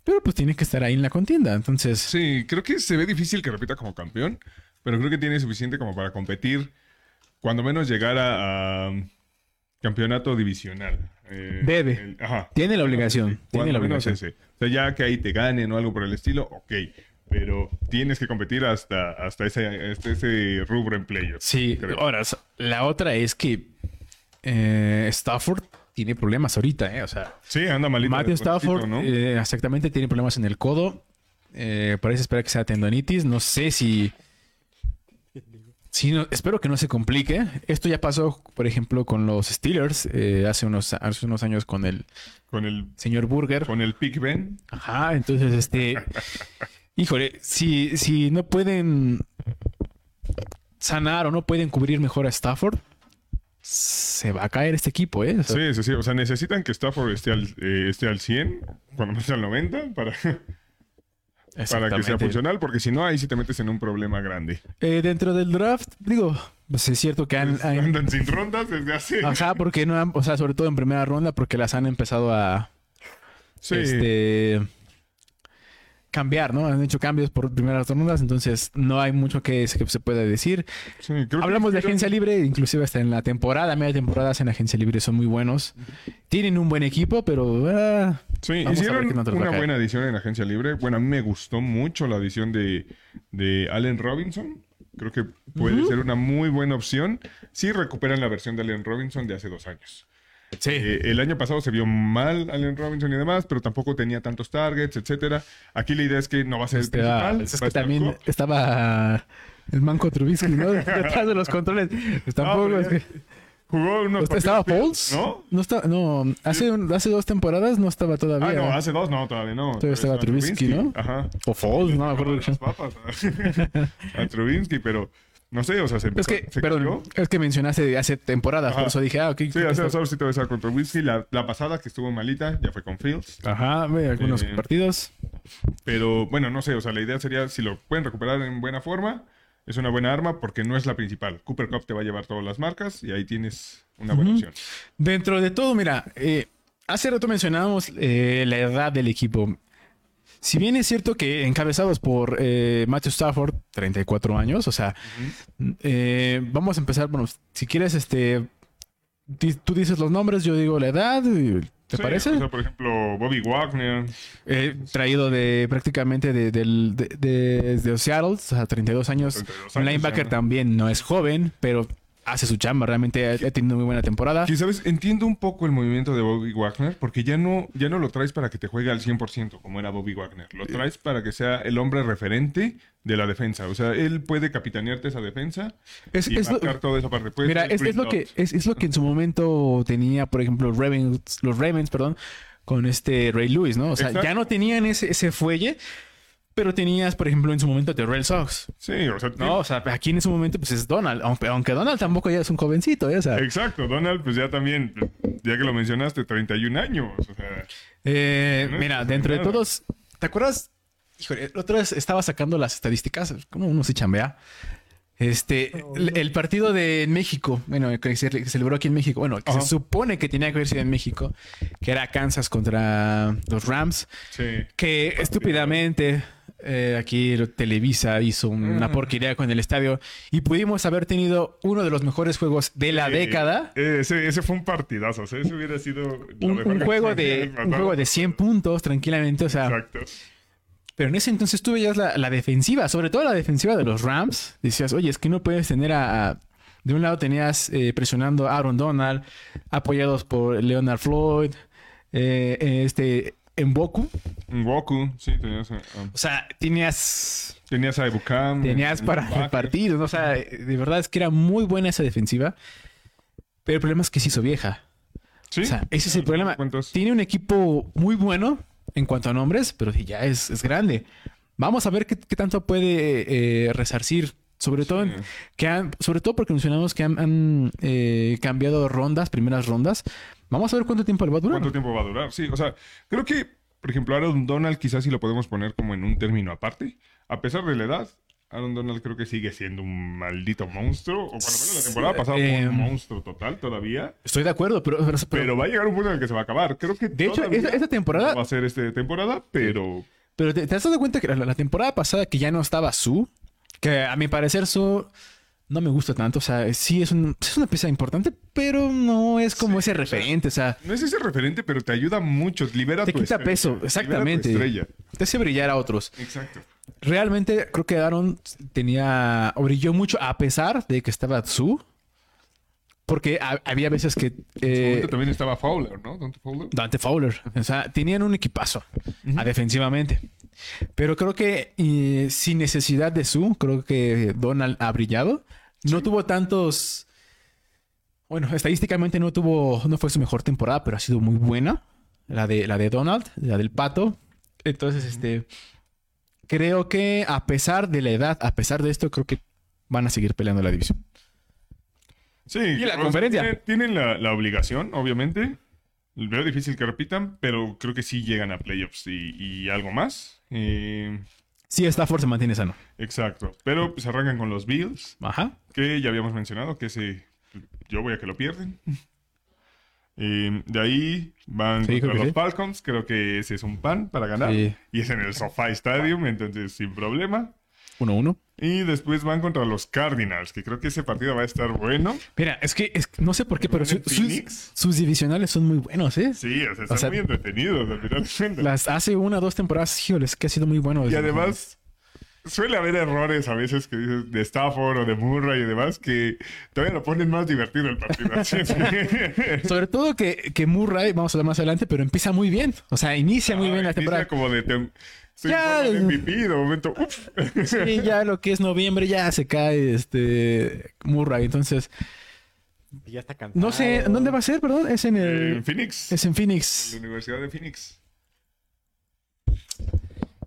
S2: Pero pues tiene que estar ahí en la contienda. Entonces,
S1: Sí, creo que se ve difícil que repita como campeón, pero creo que tiene suficiente como para competir, cuando menos llegar a, a campeonato divisional. Eh,
S2: Debe.
S1: el- ajá.
S2: tiene la obligación. Tiene la
S1: menos
S2: obligación.
S1: ese. O sea, ya que ahí te ganen o algo por el estilo, ok. Pero tienes que competir hasta, hasta, ese, hasta ese rubro en playoffs.
S2: Sí,
S1: creo.
S2: ahora, la otra es que eh, Stafford tiene problemas ahorita, ¿eh? O sea,
S1: Sí, anda malito.
S2: Matthew Stafford
S1: ¿no?
S2: eh, exactamente tiene problemas en el codo. Eh, parece esperar que sea tendonitis. No sé si Sí, no- espero que no se complique. Esto ya pasó, por ejemplo, con los Steelers eh, hace, unos, hace unos años con el
S1: Con el,
S2: señor Burger.
S1: con el Pick Ben.
S2: Ajá, entonces, este. híjole, si, si no pueden sanar o no pueden cubrir mejor a Stafford, se va a caer este equipo, ¿eh? O sea,
S1: Sí, sí, sí. O sea, necesitan que Stafford esté al, eh, esté al 100, cuando más al 90, para, para que sea funcional, porque si no, ahí sí te metes en un problema grande.
S2: Eh, dentro del draft, digo, pues es cierto que han. han-
S1: Andan sin rondas desde hace.
S2: ajá, porque no han. O sea, sobre todo en primera ronda, porque las han empezado a.
S1: Sí.
S2: Este. Cambiar, ¿no? Han hecho cambios por primeras rondas, entonces no hay mucho que, que se pueda decir.
S1: sí,
S2: Hablamos de agencia libre, inclusive hasta en la temporada, media temporada en agencia libre son muy buenos. Tienen un buen equipo, pero ah,
S1: Sí,
S2: Vamos a ver
S1: hicieron una buena adición en agencia libre. Bueno, a mí me gustó mucho la adición de, de Allen Robinson. Creo que puede ser una muy buena opción si recuperan la versión de Allen Robinson de hace dos años.
S2: Sí.
S1: Eh, el año pasado se vio mal Allen Robinson y demás, pero tampoco tenía tantos targets, etcétera. Aquí la idea es que no va a ser el
S2: Este,
S1: principal.
S2: es que también
S1: Cook.
S2: estaba el manco Trubisky, ¿no? Detrás de los controles. Tampoco
S1: pero
S2: es que-
S1: Jugó unos
S2: ¿Estaba
S1: partidos,
S2: Foles?
S1: ¿No?
S2: No, está, no hace, un- hace dos temporadas no estaba todavía.
S1: Ah, no, hace dos no, todavía no.
S2: Todavía estaba Trubisky, ¿no?
S1: Ajá.
S2: O Foles, no me acuerdo.
S1: Las papas a, a Trubinsky, pero no sé, o sea, se
S2: Es
S1: empezó,
S2: que,
S1: se
S2: perdón, es que mencionaste hace temporadas,
S1: Ajá.
S2: por eso dije, ah, ok.
S1: Sí, hace dos sí te ves con Trubinsky. La, la pasada que estuvo malita ya fue con Fields.
S2: Ajá, ve algunos
S1: Eh,
S2: partidos.
S1: Pero bueno, no sé, o sea, la idea sería si lo pueden recuperar en buena forma, es una buena arma porque no es la principal. Cooper Cup te va a llevar todas las marcas y ahí tienes una buena opción.
S2: Dentro de todo, mira, eh, hace rato mencionábamos eh, la edad del equipo. Si bien es cierto que encabezados por eh, Matthew Stafford, 34 años, o sea, eh, vamos a empezar, bueno, si quieres, este, di- tú dices los nombres, yo digo la edad, ¿te
S1: Sí,
S2: parece?
S1: O sea, por ejemplo, Bobby Wagner.
S2: Eh, traído de prácticamente de, de, de- de Seattle, o sea, 32 años.
S1: 32
S2: Un
S1: años,
S2: linebacker
S1: ya.
S2: también no es joven, pero hace su chamba. Realmente ha, tenido muy buena temporada.
S1: Y sabes, entiendo un poco el movimiento de Bobby Wagner porque ya no, ya no lo traes para que te juegue al 100% como era Bobby Wagner. Lo traes para que sea el hombre referente de la defensa. O sea, él puede capitanearte esa defensa
S2: Es-
S1: y
S2: es lo-
S1: marcar toda esa parte.
S2: Mira, es, es lo que es, es lo que en su momento tenía, por ejemplo, los Ravens, los Ravens, perdón, con este Ray Lewis, ¿no? O sea,
S1: Exacto.
S2: ya no tenían ese, ese fuelle, pero tenías, por ejemplo, en su momento de Red Sox.
S1: Sí, o sea,
S2: No, o sea, aquí en ese momento pues es Donald, aunque, aunque Donald tampoco ya es un jovencito, ¿eh? O sea,
S1: Exacto, Donald, pues ya también, ya que lo mencionaste, 31 años. O sea,
S2: Eh,
S1: No,
S2: mira, dentro de
S1: nada.
S2: todos, ¿te acuerdas? Híjole, la otra vez estaba sacando las estadísticas, como uno se chambea. Este, el, el partido de México, bueno, que se, que se celebró aquí en México, bueno, que se supone que tenía que haber sido en México, que era Kansas contra los Rams,
S1: sí.
S2: que estúpidamente eh, aquí Televisa hizo una
S1: Mm.
S2: porquería con el estadio y pudimos haber tenido uno de los mejores juegos de la década.
S1: eh, ese, ese fue un partidazo. O sea, ese hubiera sido.
S2: Un, juego de, un juego de 100 puntos, tranquilamente. O sea,
S1: Exacto.
S2: Pero en ese entonces tú veías la, la defensiva, sobre todo la defensiva de los Rams. Decías, oye, es que no puedes tener a... a- de un lado tenías eh, presionando a Aaron Donald, apoyados por Leonard Floyd, eh, eh, este, Mboku.
S1: Goku, sí, tenías, a- ah,
S2: O sea, tenías,
S1: tenías a Ebukam.
S2: tenías para
S1: Baker.
S2: repartir. ¿no? O sea, de verdad es que era muy buena esa defensiva. Pero el problema es que se hizo vieja.
S1: Sí.
S2: O sea, ese es el problema. Tiene un equipo muy bueno en cuanto a nombres, pero ya es, es grande. Vamos a ver qué, qué tanto puede eh, resarcir. Sobre todo, en-
S1: Sí.
S2: que han, sobre todo porque mencionamos que han, han, eh, cambiado rondas, primeras rondas. Vamos a ver cuánto tiempo le va a durar.
S1: ¿Cuánto tiempo va a durar? Sí, o sea, creo que, por ejemplo, Aaron Donald quizás sí lo podemos poner como en un término aparte. A pesar de la edad, Aaron Donald creo que sigue siendo un maldito monstruo. O por lo menos la temporada
S2: Sí,
S1: pasada fue
S2: eh,
S1: un monstruo total todavía.
S2: Estoy de acuerdo, pero, pero, pero-
S1: Pero va a llegar un punto en el que se va a acabar. Creo que
S2: de hecho, esa, esa temporada,
S1: no va a ser esta temporada, pero...
S2: pero te, te has dado cuenta que la, la temporada pasada que ya no estaba Su, que a mi parecer Su no me gusta tanto. O sea, sí es, un- es una pieza importante, pero no es como ese referente. O sea,
S1: No es ese referente, pero te ayuda mucho. Libera
S2: Te
S1: tu
S2: quita
S1: estrella,
S2: peso,
S1: libera tu
S2: exactamente. te hace brillar a otros.
S1: Exacto.
S2: Realmente creo que Aaron tenía o brilló mucho a pesar de que estaba Su. Porque ha- había veces que eh,
S1: también estaba Fowler, ¿no? Dante Fowler.
S2: Dante Fowler, o sea, tenían un equipazo a defensivamente. Pero creo que eh, sin necesidad de Su, creo que Donald ha brillado. No tuvo tantos. Bueno, estadísticamente no tuvo. No fue su mejor temporada, pero ha sido muy buena. La de, la de Donald, la del pato. Entonces, este. Creo que a pesar de la edad, a pesar de esto, creo que van a seguir peleando la división.
S1: Sí.
S2: Y la
S1: sea,
S2: conferencia.
S1: Tienen, tienen la, la obligación, obviamente. Veo difícil que repitan, pero creo que sí llegan a playoffs y, y algo más. Eh,
S2: Sí, Stafford se mantiene sano.
S1: exacto. Pero pues arrancan con los Bills,
S2: Ajá.
S1: que ya habíamos mencionado que ese yo voy a que lo pierden. Eh, de ahí van
S2: Sí,
S1: contra los
S2: sí.
S1: Falcons, creo que ese es un pan para ganar.
S2: Sí.
S1: Y es en el SoFi Stadium, entonces sin problema.
S2: 1-1.
S1: Y después van contra los Cardinals, que creo que ese partido va a estar bueno.
S2: Mira, es que, es no sé por qué, pero
S1: ¿En
S2: su- sus, divisionales son muy buenos, ¿eh?
S1: Sí, o sea, están
S2: sea,
S1: muy entretenidos al final de.
S2: Las hace una o dos temporadas, híjoles, que ha sido muy bueno.
S1: Y además, suele haber errores a veces que dices de Stafford o de Murray y demás que todavía lo ponen más divertido el partido.
S2: Sobre todo que, que Murray, vamos a hablar más adelante, pero empieza muy bien. O sea, inicia muy
S1: Ah,
S2: bien la temporada.
S1: como de... tem- Estoy
S2: Ya,
S1: en de MVP, de momento... uf.
S2: Sí, ya lo que es noviembre ya se cae este Murray. Entonces,
S3: Ya está cansado.
S2: no sé, ¿dónde va a ser? Perdón, es en el...
S1: En Phoenix.
S2: Es en Phoenix.
S1: La Universidad de Phoenix.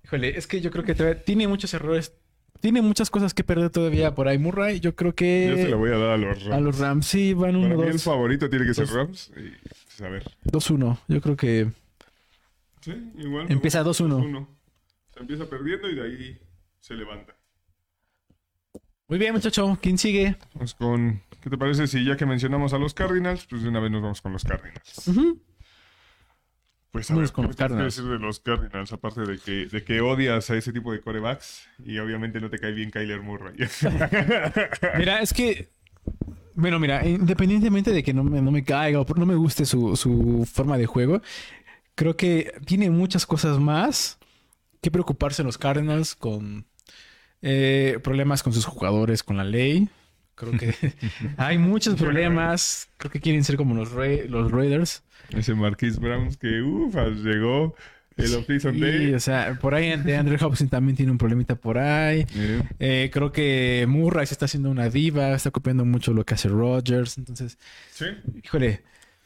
S2: Híjole, es que yo creo que todavía tiene muchos errores. Tiene muchas cosas que perder todavía por ahí Murray. Yo creo que...
S1: Yo se lo voy a dar a los Rams.
S2: A los Rams, sí, van
S1: Para mí el
S2: 1-2.
S1: favorito tiene que ser
S2: Dos.
S1: Rams. Y, pues, a ver.
S2: 2-1. Yo creo que
S1: Sí, igual.
S2: Empieza
S1: gusta
S2: 2-1.
S1: 2-1. Se empieza perdiendo y de ahí se levanta.
S2: Muy bien, muchacho. ¿Quién sigue?
S1: Vamos con... ¿Qué te parece si ya que mencionamos a los Cardinals, pues de una vez nos vamos con los Cardinals? Pues a ver,
S2: con
S1: ¿qué
S2: los Cardinals.
S1: decir de los Cardinals? Aparte de que, de que odias a ese tipo de corebacks y obviamente no te cae bien Kyler Murray.
S2: Mira, es que. Bueno, mira, independientemente de que no me, no me caiga o no me guste su, su forma de juego, creo que tiene muchas cosas más que preocuparse los Cardinals con eh, problemas con sus jugadores, con la ley. Creo que hay muchos problemas. Creo que quieren ser como los, Ra- los Raiders.
S1: Ese Marquise Browns que, ufa, llegó el off-season day.
S2: o sea, por ahí de Andrew Hobson también tiene un problemita por ahí.
S1: Eh,
S2: Eh, creo que Murray se está haciendo una diva, está copiando mucho lo que hace Rodgers. Entonces,
S1: sí.
S2: híjole,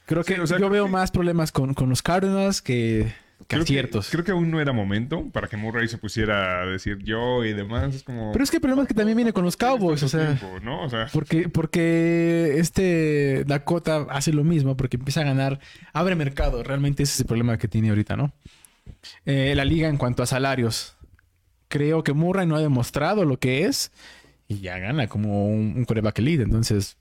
S2: creo que
S1: Sí, o sea,
S2: yo
S1: creo
S2: veo
S1: que-
S2: más problemas con, con los Cardinals que,
S1: Creo que, creo que aún no era momento para que Murray se pusiera a decir yo y demás. Es como...
S2: Pero es que el problema es que también viene con los Cowboys, o sea,
S1: Tiempo, ¿no? O sea,
S2: porque, porque este Dakota hace lo mismo, porque empieza a ganar, abre mercado. Realmente ese es el problema que tiene ahorita, ¿no? Eh, la liga en cuanto a salarios. Creo que Murray no ha demostrado lo que es y ya gana como un, un coreback elite. Entonces,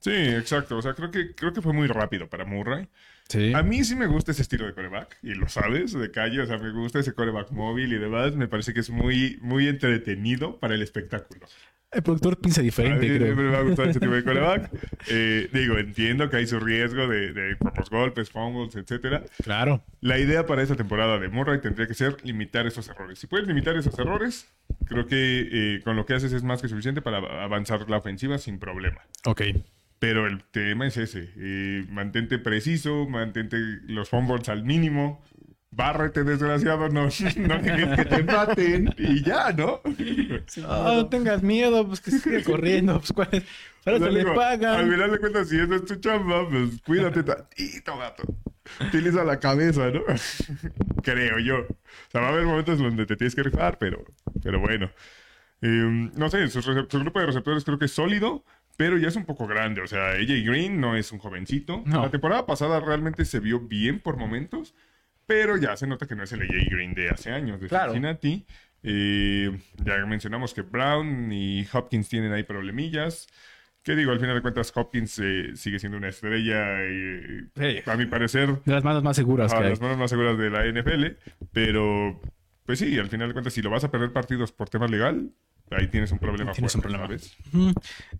S1: sí, exacto. O sea, creo que, creo que fue muy rápido para Murray.
S2: Sí.
S1: A mí sí me gusta ese estilo de coreback, y lo sabes, de calle, o sea, me gusta ese coreback móvil y demás, me parece que es muy, muy entretenido para el espectáculo.
S2: El productor piensa diferente,
S1: a mí
S2: creo.
S1: me va a gustar ese tipo de coreback. Eh, digo, entiendo que hay su riesgo de, de golpes, fumbles, etcétera.
S2: Claro.
S1: La idea para esta temporada de Murray tendría que ser limitar esos errores. Si puedes limitar esos errores, creo que eh, con lo que haces es más que suficiente para avanzar la ofensiva sin problema.
S2: Ok.
S1: Pero el tema es ese. eh, mantente preciso, mantente los fumbles al mínimo. Bárrete, desgraciado, no, no dejes que te maten y ya, ¿no?
S2: Ah, no tengas miedo, pues que sigue corriendo. Pues cuál es. Ahora se le
S1: digo, Al
S2: pagan.
S1: final de cuentas, si eso es tu chamba, pues cuídate tantito, gato. Utiliza la cabeza, ¿no? Creo yo. O sea, va a haber momentos donde te tienes que rifar, pero, pero bueno. Eh, no sé, su, su grupo de receptores creo que es sólido, pero ya es un poco grande. O sea, AJ Green no es un jovencito.
S2: No.
S1: La temporada pasada realmente se vio bien por momentos, pero ya se nota que no es el AJ Green de hace años, de
S2: Claro.
S1: Cincinnati. Eh, ya mencionamos que Brown y Hopkins tienen ahí problemillas. ¿Qué digo? Al final de cuentas, Hopkins eh, sigue siendo una estrella, y,
S2: Sí.
S1: a mi parecer,
S2: De las manos más seguras
S1: a
S2: que hay.
S1: las manos más seguras de la NFL. Pero, pues sí, al final de cuentas, si lo vas a perder partidos por tema legal, ahí tienes un problema.
S2: Tienes un
S1: fuerte,
S2: problema.
S1: ¿sabes?
S2: Ujú.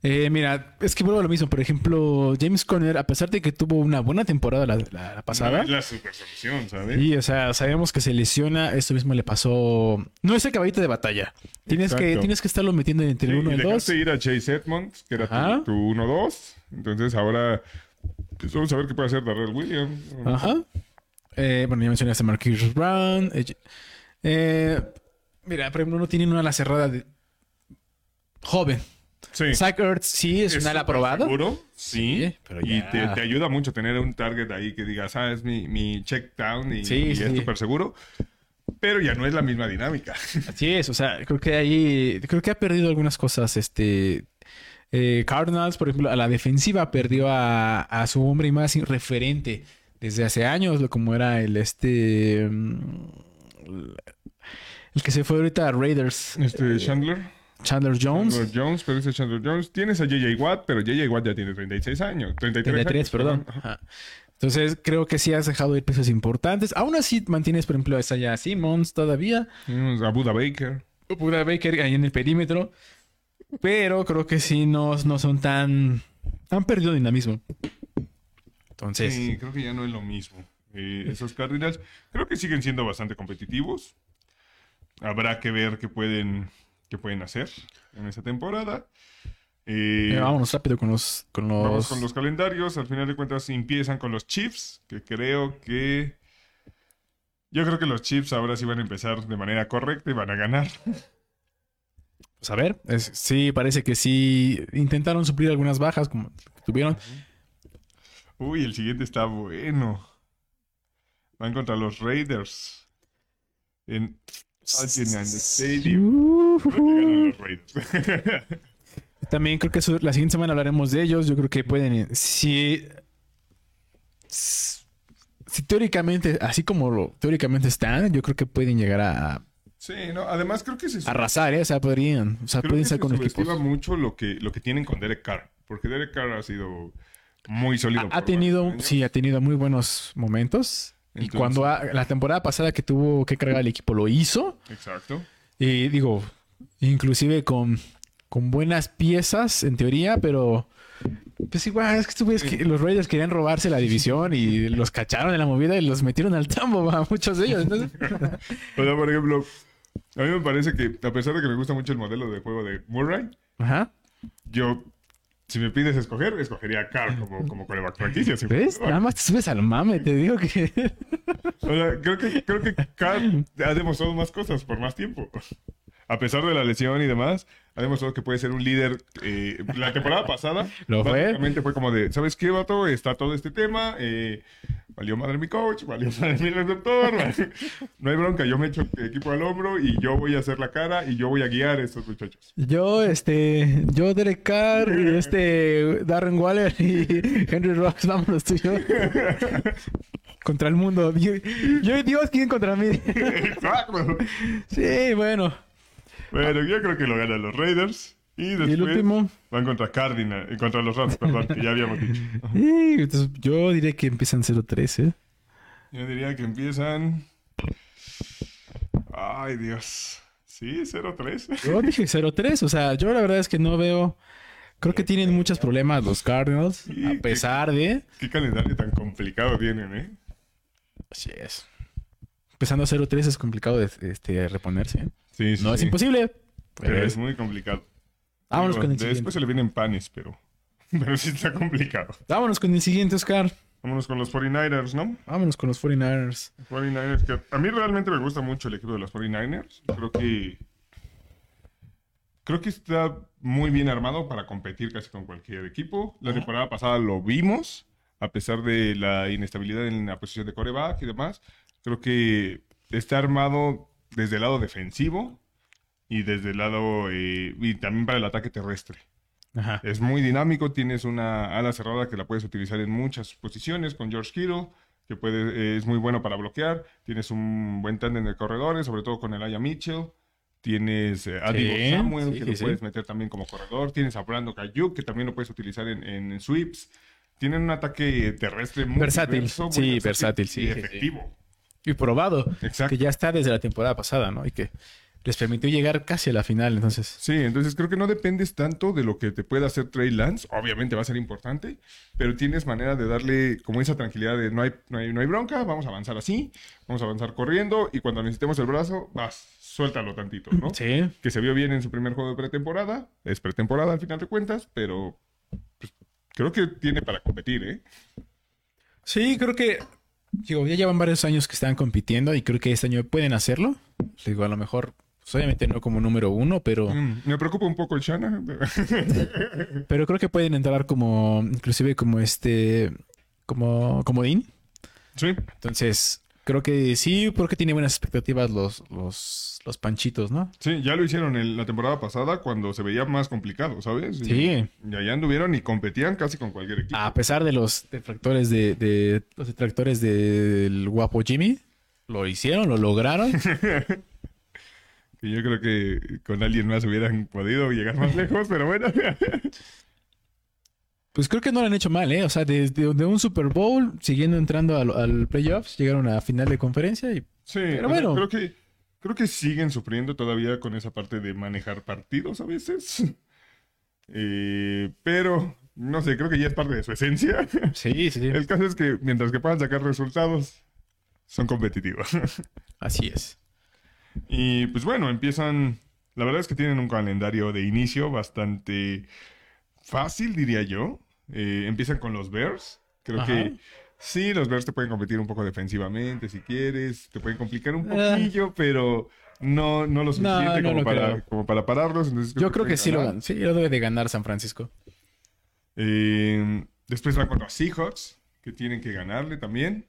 S2: Eh, mira, es que vuelvo a lo mismo. Por ejemplo, James Conner, a pesar de que tuvo una buena temporada la, la- la pasada.
S1: No es la super solución, ¿sabes?
S2: Y, o sea, sabemos que se lesiona. Esto mismo le pasó. No es el caballito de batalla. Tienes que, tienes que estarlo metiendo entre
S1: Sí,
S2: 1 y el 2.
S1: dejaste ir a Chase Edmonds, que era
S2: Ajá.
S1: tu, tu 1-2. Entonces ahora, pues vamos a ver qué puede hacer Darrell Williams.
S2: Ajá. Eh, bueno, ya mencionaste a Marquise Brown. Eh, mira, por ejemplo, no tienen una ala cerrada de... joven.
S1: Sí.
S2: Zach Ertz sí es, un ala
S1: súper
S2: probado.
S1: seguro, sí.
S2: Sí, pero
S1: y
S2: ya.
S1: te, te ayuda mucho tener un target ahí que digas, ah, es mi, mi check down y,
S2: Sí,
S1: y
S2: sí.
S1: es súper seguro. Pero ya no es la misma dinámica.
S2: Así es, o sea, creo que ahí, creo que ha perdido algunas cosas, este, eh, Cardinals, por ejemplo, a la defensiva perdió a, a su hombre más referente desde hace años, como era el, este, mm, el que se fue ahorita a Raiders,
S1: Este, Chandler.
S2: Chandler Jones,
S1: Chandler Jones, pero ese Chandler Jones. Tienes a JJ Watt, pero JJ Watt ya tiene 36 años. 33,
S2: 33,
S1: años,
S2: perdón. Ajá. Entonces, creo que sí has dejado ir piezas importantes. Aún así, mantienes, por ejemplo, a Isaiah Simmons todavía.
S1: A Buda Baker.
S2: Buda Baker ahí en el perímetro. Pero creo que sí no, no son tan. Han perdido dinamismo. Entonces.
S1: Sí, creo que ya no es lo mismo. Eh, esos Cardinals creo que siguen siendo bastante competitivos. Habrá que ver qué pueden, qué pueden hacer en esa temporada. Eh,
S2: eh, vámonos rápido con los. Con los...
S1: Vamos con los calendarios. Al final de cuentas empiezan con los Chiefs, que creo que... Yo creo que los Chiefs ahora sí van a empezar de manera correcta y van a ganar.
S2: Pues a ver. es- sí, parece que sí. Intentaron suplir algunas bajas como tuvieron.
S1: Uy, el siguiente está bueno. Van contra los Raiders. En Stadium.
S2: También creo que eso- la siguiente semana hablaremos de ellos. Yo creo que pueden. Si. Si teóricamente, así como lo, teóricamente están, yo creo que pueden llegar a,
S1: sí, no, además creo que se
S2: arrasar, ¿eh? O sea, podrían. O sea,
S1: Creo
S2: pueden
S1: que
S2: ser
S1: se
S2: con equipos.
S1: mucho lo que, lo que tienen con Derek Carr. Porque Derek Carr ha sido muy sólido.
S2: Ha, ha tenido, sí, ha tenido muy buenos momentos. y
S1: Entonces-
S2: cuando ha- la temporada pasada que tuvo que cargar el equipo lo hizo.
S1: Exacto.
S2: Y digo, inclusive con, con buenas piezas en teoría, pero pues igual es que, tú ves que los Raiders querían robarse la división y los cacharon en la movida y los metieron al tambo a muchos de ellos. Entonces,
S1: O sea, por ejemplo, a mí me parece que, a pesar de que me gusta mucho el modelo de juego de Murray,
S2: ajá.
S1: yo, si me pides escoger, escogería a Carr como, como coreback franquicia.
S2: ¿Ves? Nada más te subes al mame, te digo que.
S1: O sea, creo que, creo que Carr ha demostrado más cosas por más tiempo. A pesar de la lesión y demás, ha demostrado que puede ser un líder. eh, la temporada pasada,
S2: Lo fue.
S1: básicamente fue como de, ¿sabes qué, vato? Está todo este tema. eh, valió madre mi coach, valió madre mi receptor. no hay bronca, yo me echo equipo al hombro y yo voy a hacer la cara y yo voy a guiar a estos muchachos.
S2: Yo, este, yo, Derek Carr, y este, Darren Waller y Henry Rocks, vámonos tú y yo. contra el mundo. Yo, Dios, ¿quién contra mí?
S1: Exacto.
S2: sí, bueno.
S1: Bueno, yo creo que lo ganan los Raiders. Y después
S2: Y el último.
S1: van contra Cardinal, eh, contra los Rams, perdón, que ya habíamos dicho.
S2: Sí, entonces, yo diré que empiezan 0-3, ¿eh?
S1: Yo diría que empiezan. Ay, Dios. Sí, 0-3.
S2: Yo dije 0-3, o sea, yo la verdad es que no veo... Creo que tienen muchos problemas los Cardinals,
S1: Sí,
S2: a pesar de...
S1: Qué calendario tan complicado tienen, ¿eh?
S2: Así es. Empezando a 0-3 es complicado de este, reponerse. ¿eh?
S1: Sí, sí.
S2: No es imposible.
S1: Pero es muy complicado.
S2: Vámonos
S1: Digo,
S2: con el
S1: Después
S2: siguiente.
S1: se le vienen panes, pero. Pero sí está complicado.
S2: Vámonos con el siguiente, Oscar.
S1: Vámonos con los 49ers, ¿no?
S2: Vámonos con los 49ers.
S1: 49ers, que a mí realmente me gusta mucho el equipo de los 49ers. Creo que. Creo que está muy bien armado para competir casi con cualquier equipo. La temporada pasada lo vimos, a pesar de la inestabilidad en la posición de coreback y demás. Creo que está armado desde el lado defensivo y desde el lado. eh, y también para el ataque terrestre.
S2: Ajá.
S1: Es muy dinámico, tienes una ala cerrada que la puedes utilizar en muchas posiciones con George Kittle, que puede, es muy bueno para bloquear. Tienes un buen tándem de corredores, sobre todo con Elijah Mitchell. Tienes eh, a
S2: Sí,
S1: Samuel,
S2: sí,
S1: que
S2: sí,
S1: lo puedes meter también como corredor. Tienes a Brando Kayuk, que también lo puedes utilizar en, en sweeps. Tienen un ataque terrestre muy
S2: Versátil.
S1: diverso, muy
S2: Sí, versátil, sí,
S1: y efectivo.
S2: Y probado.
S1: Exacto.
S2: Que ya está desde la temporada pasada, ¿no? Y que les permitió llegar casi a la final, entonces.
S1: Sí, entonces creo que no dependes tanto de lo que te pueda hacer Trey Lance. Obviamente va a ser importante, pero tienes manera de darle como esa tranquilidad de no hay, no hay, no hay bronca, vamos a avanzar así, vamos a avanzar corriendo y cuando necesitemos el brazo, vas, suéltalo tantito, ¿no?
S2: Sí.
S1: Que se vio bien en su primer juego de pretemporada, es pretemporada al final de cuentas, pero pues, creo que tiene para competir, ¿eh?
S2: Sí, creo que. Digo, ya llevan varios años que están compitiendo y creo que este año pueden hacerlo. Digo, a lo mejor pues, obviamente no como número uno, pero,
S1: Mm, Me preocupa un poco el Shana.
S2: pero creo que pueden entrar como, inclusive como este, como, como Dean.
S1: sí,
S2: Entonces, creo que sí, porque tiene buenas expectativas los, los, los panchitos, ¿no?
S1: sí, ya lo hicieron en la temporada pasada cuando se veía más complicado, ¿sabes? Y-
S2: Sí.
S1: Y allá anduvieron y competían casi con cualquier equipo.
S2: A pesar de los detractores de, de los detractores del guapo Jimmy, lo hicieron, lo lograron.
S1: Yo creo que con alguien más hubieran podido llegar más lejos, pero bueno.
S2: Pues creo que no lo han hecho mal, ¿eh? O sea, desde de un Super Bowl, siguiendo entrando al, al playoffs, llegaron a final de conferencia y
S1: Sí,
S2: Pero bueno.
S1: creo que creo que siguen sufriendo todavía con esa parte de manejar partidos a veces. Eh, pero no sé, creo que ya es parte de su esencia.
S2: sí, sí,
S1: El caso es que mientras que puedan sacar resultados, son competitivos.
S2: Así es.
S1: Y pues bueno, empiezan. La verdad es que tienen un calendario de inicio bastante fácil, diría yo. Eh, empiezan con los Bears. Creo
S2: Ajá.
S1: que sí, los Bears te pueden competir un poco defensivamente si quieres. Te pueden complicar un
S2: Ah.
S1: poquillo, pero no, no lo suficiente
S2: no
S1: como,
S2: lo
S1: para, como para pararlos. Entonces
S2: Yo creo que sí lo,
S1: ganar.
S2: gan- sí lo debe de ganar San Francisco.
S1: Eh, después van contra Seahawks, que tienen que ganarle también.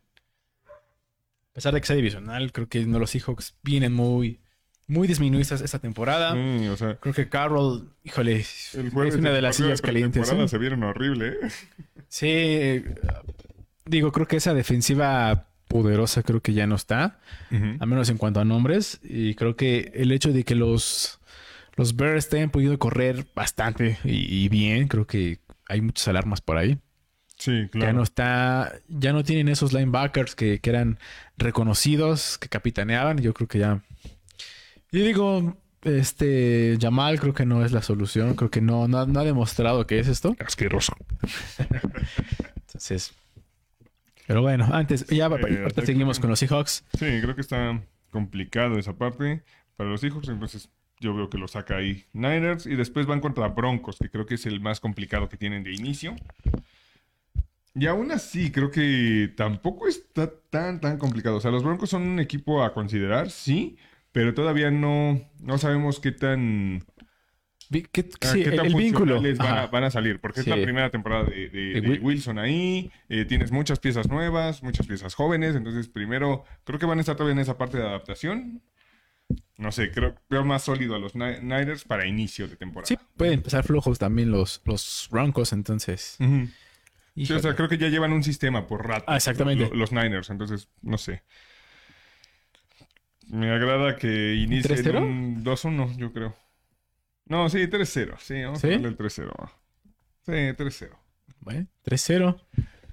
S2: A pesar de que sea divisional, creo que no, los Seahawks vienen muy, muy disminuidas esta temporada.
S1: Sí, o sea,
S2: Creo que Carroll, híjole, es una de las sillas calientes. ¿eh?
S1: se vieron horrible. ¿eh?
S2: Sí, digo, creo que esa defensiva poderosa creo que ya no está, a menos en cuanto a nombres. Y creo que el hecho de que los, los Bears te hayan podido correr bastante y, y bien, creo que hay muchas alarmas por ahí.
S1: Sí, claro.
S2: Ya no está, ya no tienen esos linebackers que, que eran reconocidos, que capitaneaban. Yo creo que ya. Y digo, este Jamal creo que no es la solución. Creo que no, no, ha- no ha demostrado que es esto.
S1: Asqueroso.
S2: Entonces. Pero bueno, antes, ya ahorita
S1: hasta
S2: seguimos con los Seahawks.
S1: Sí, creo que está complicado esa parte para los hijos, entonces yo veo que lo saca ahí Niners y después van contra Broncos, que creo que es el más complicado que tienen de inicio. Y aún así, creo que tampoco está tan, tan complicado. O sea, los Broncos son un equipo a considerar, sí, pero todavía no, no sabemos qué tan,
S2: ¿Qué,
S1: ah,
S2: sí,
S1: qué tan
S2: el vínculo.
S1: van a,
S2: Ajá.
S1: van a salir, porque es la primera temporada de, de-
S2: De
S1: de
S2: Wil-
S1: Wilson ahí, eh, tienes muchas piezas nuevas, muchas piezas jóvenes, entonces primero creo que van a estar todavía en esa parte de adaptación. No sé, creo veo más sólido a los Ni- Niners para inicio de temporada.
S2: Sí, pueden empezar flojos también los, los Broncos, entonces.
S1: Sí, o sea, creo que ya llevan un sistema por rato.
S2: Ah, exactamente.
S1: lo- Los, Niners, entonces, no sé. Me agrada que inicie
S2: 3-0?
S1: un 2-1, yo creo. No, sí, 3-0. Sí, vamos
S2: ¿Sí?
S1: a darle el 3-0. Sí, 3-0.
S2: Bueno, 3-0.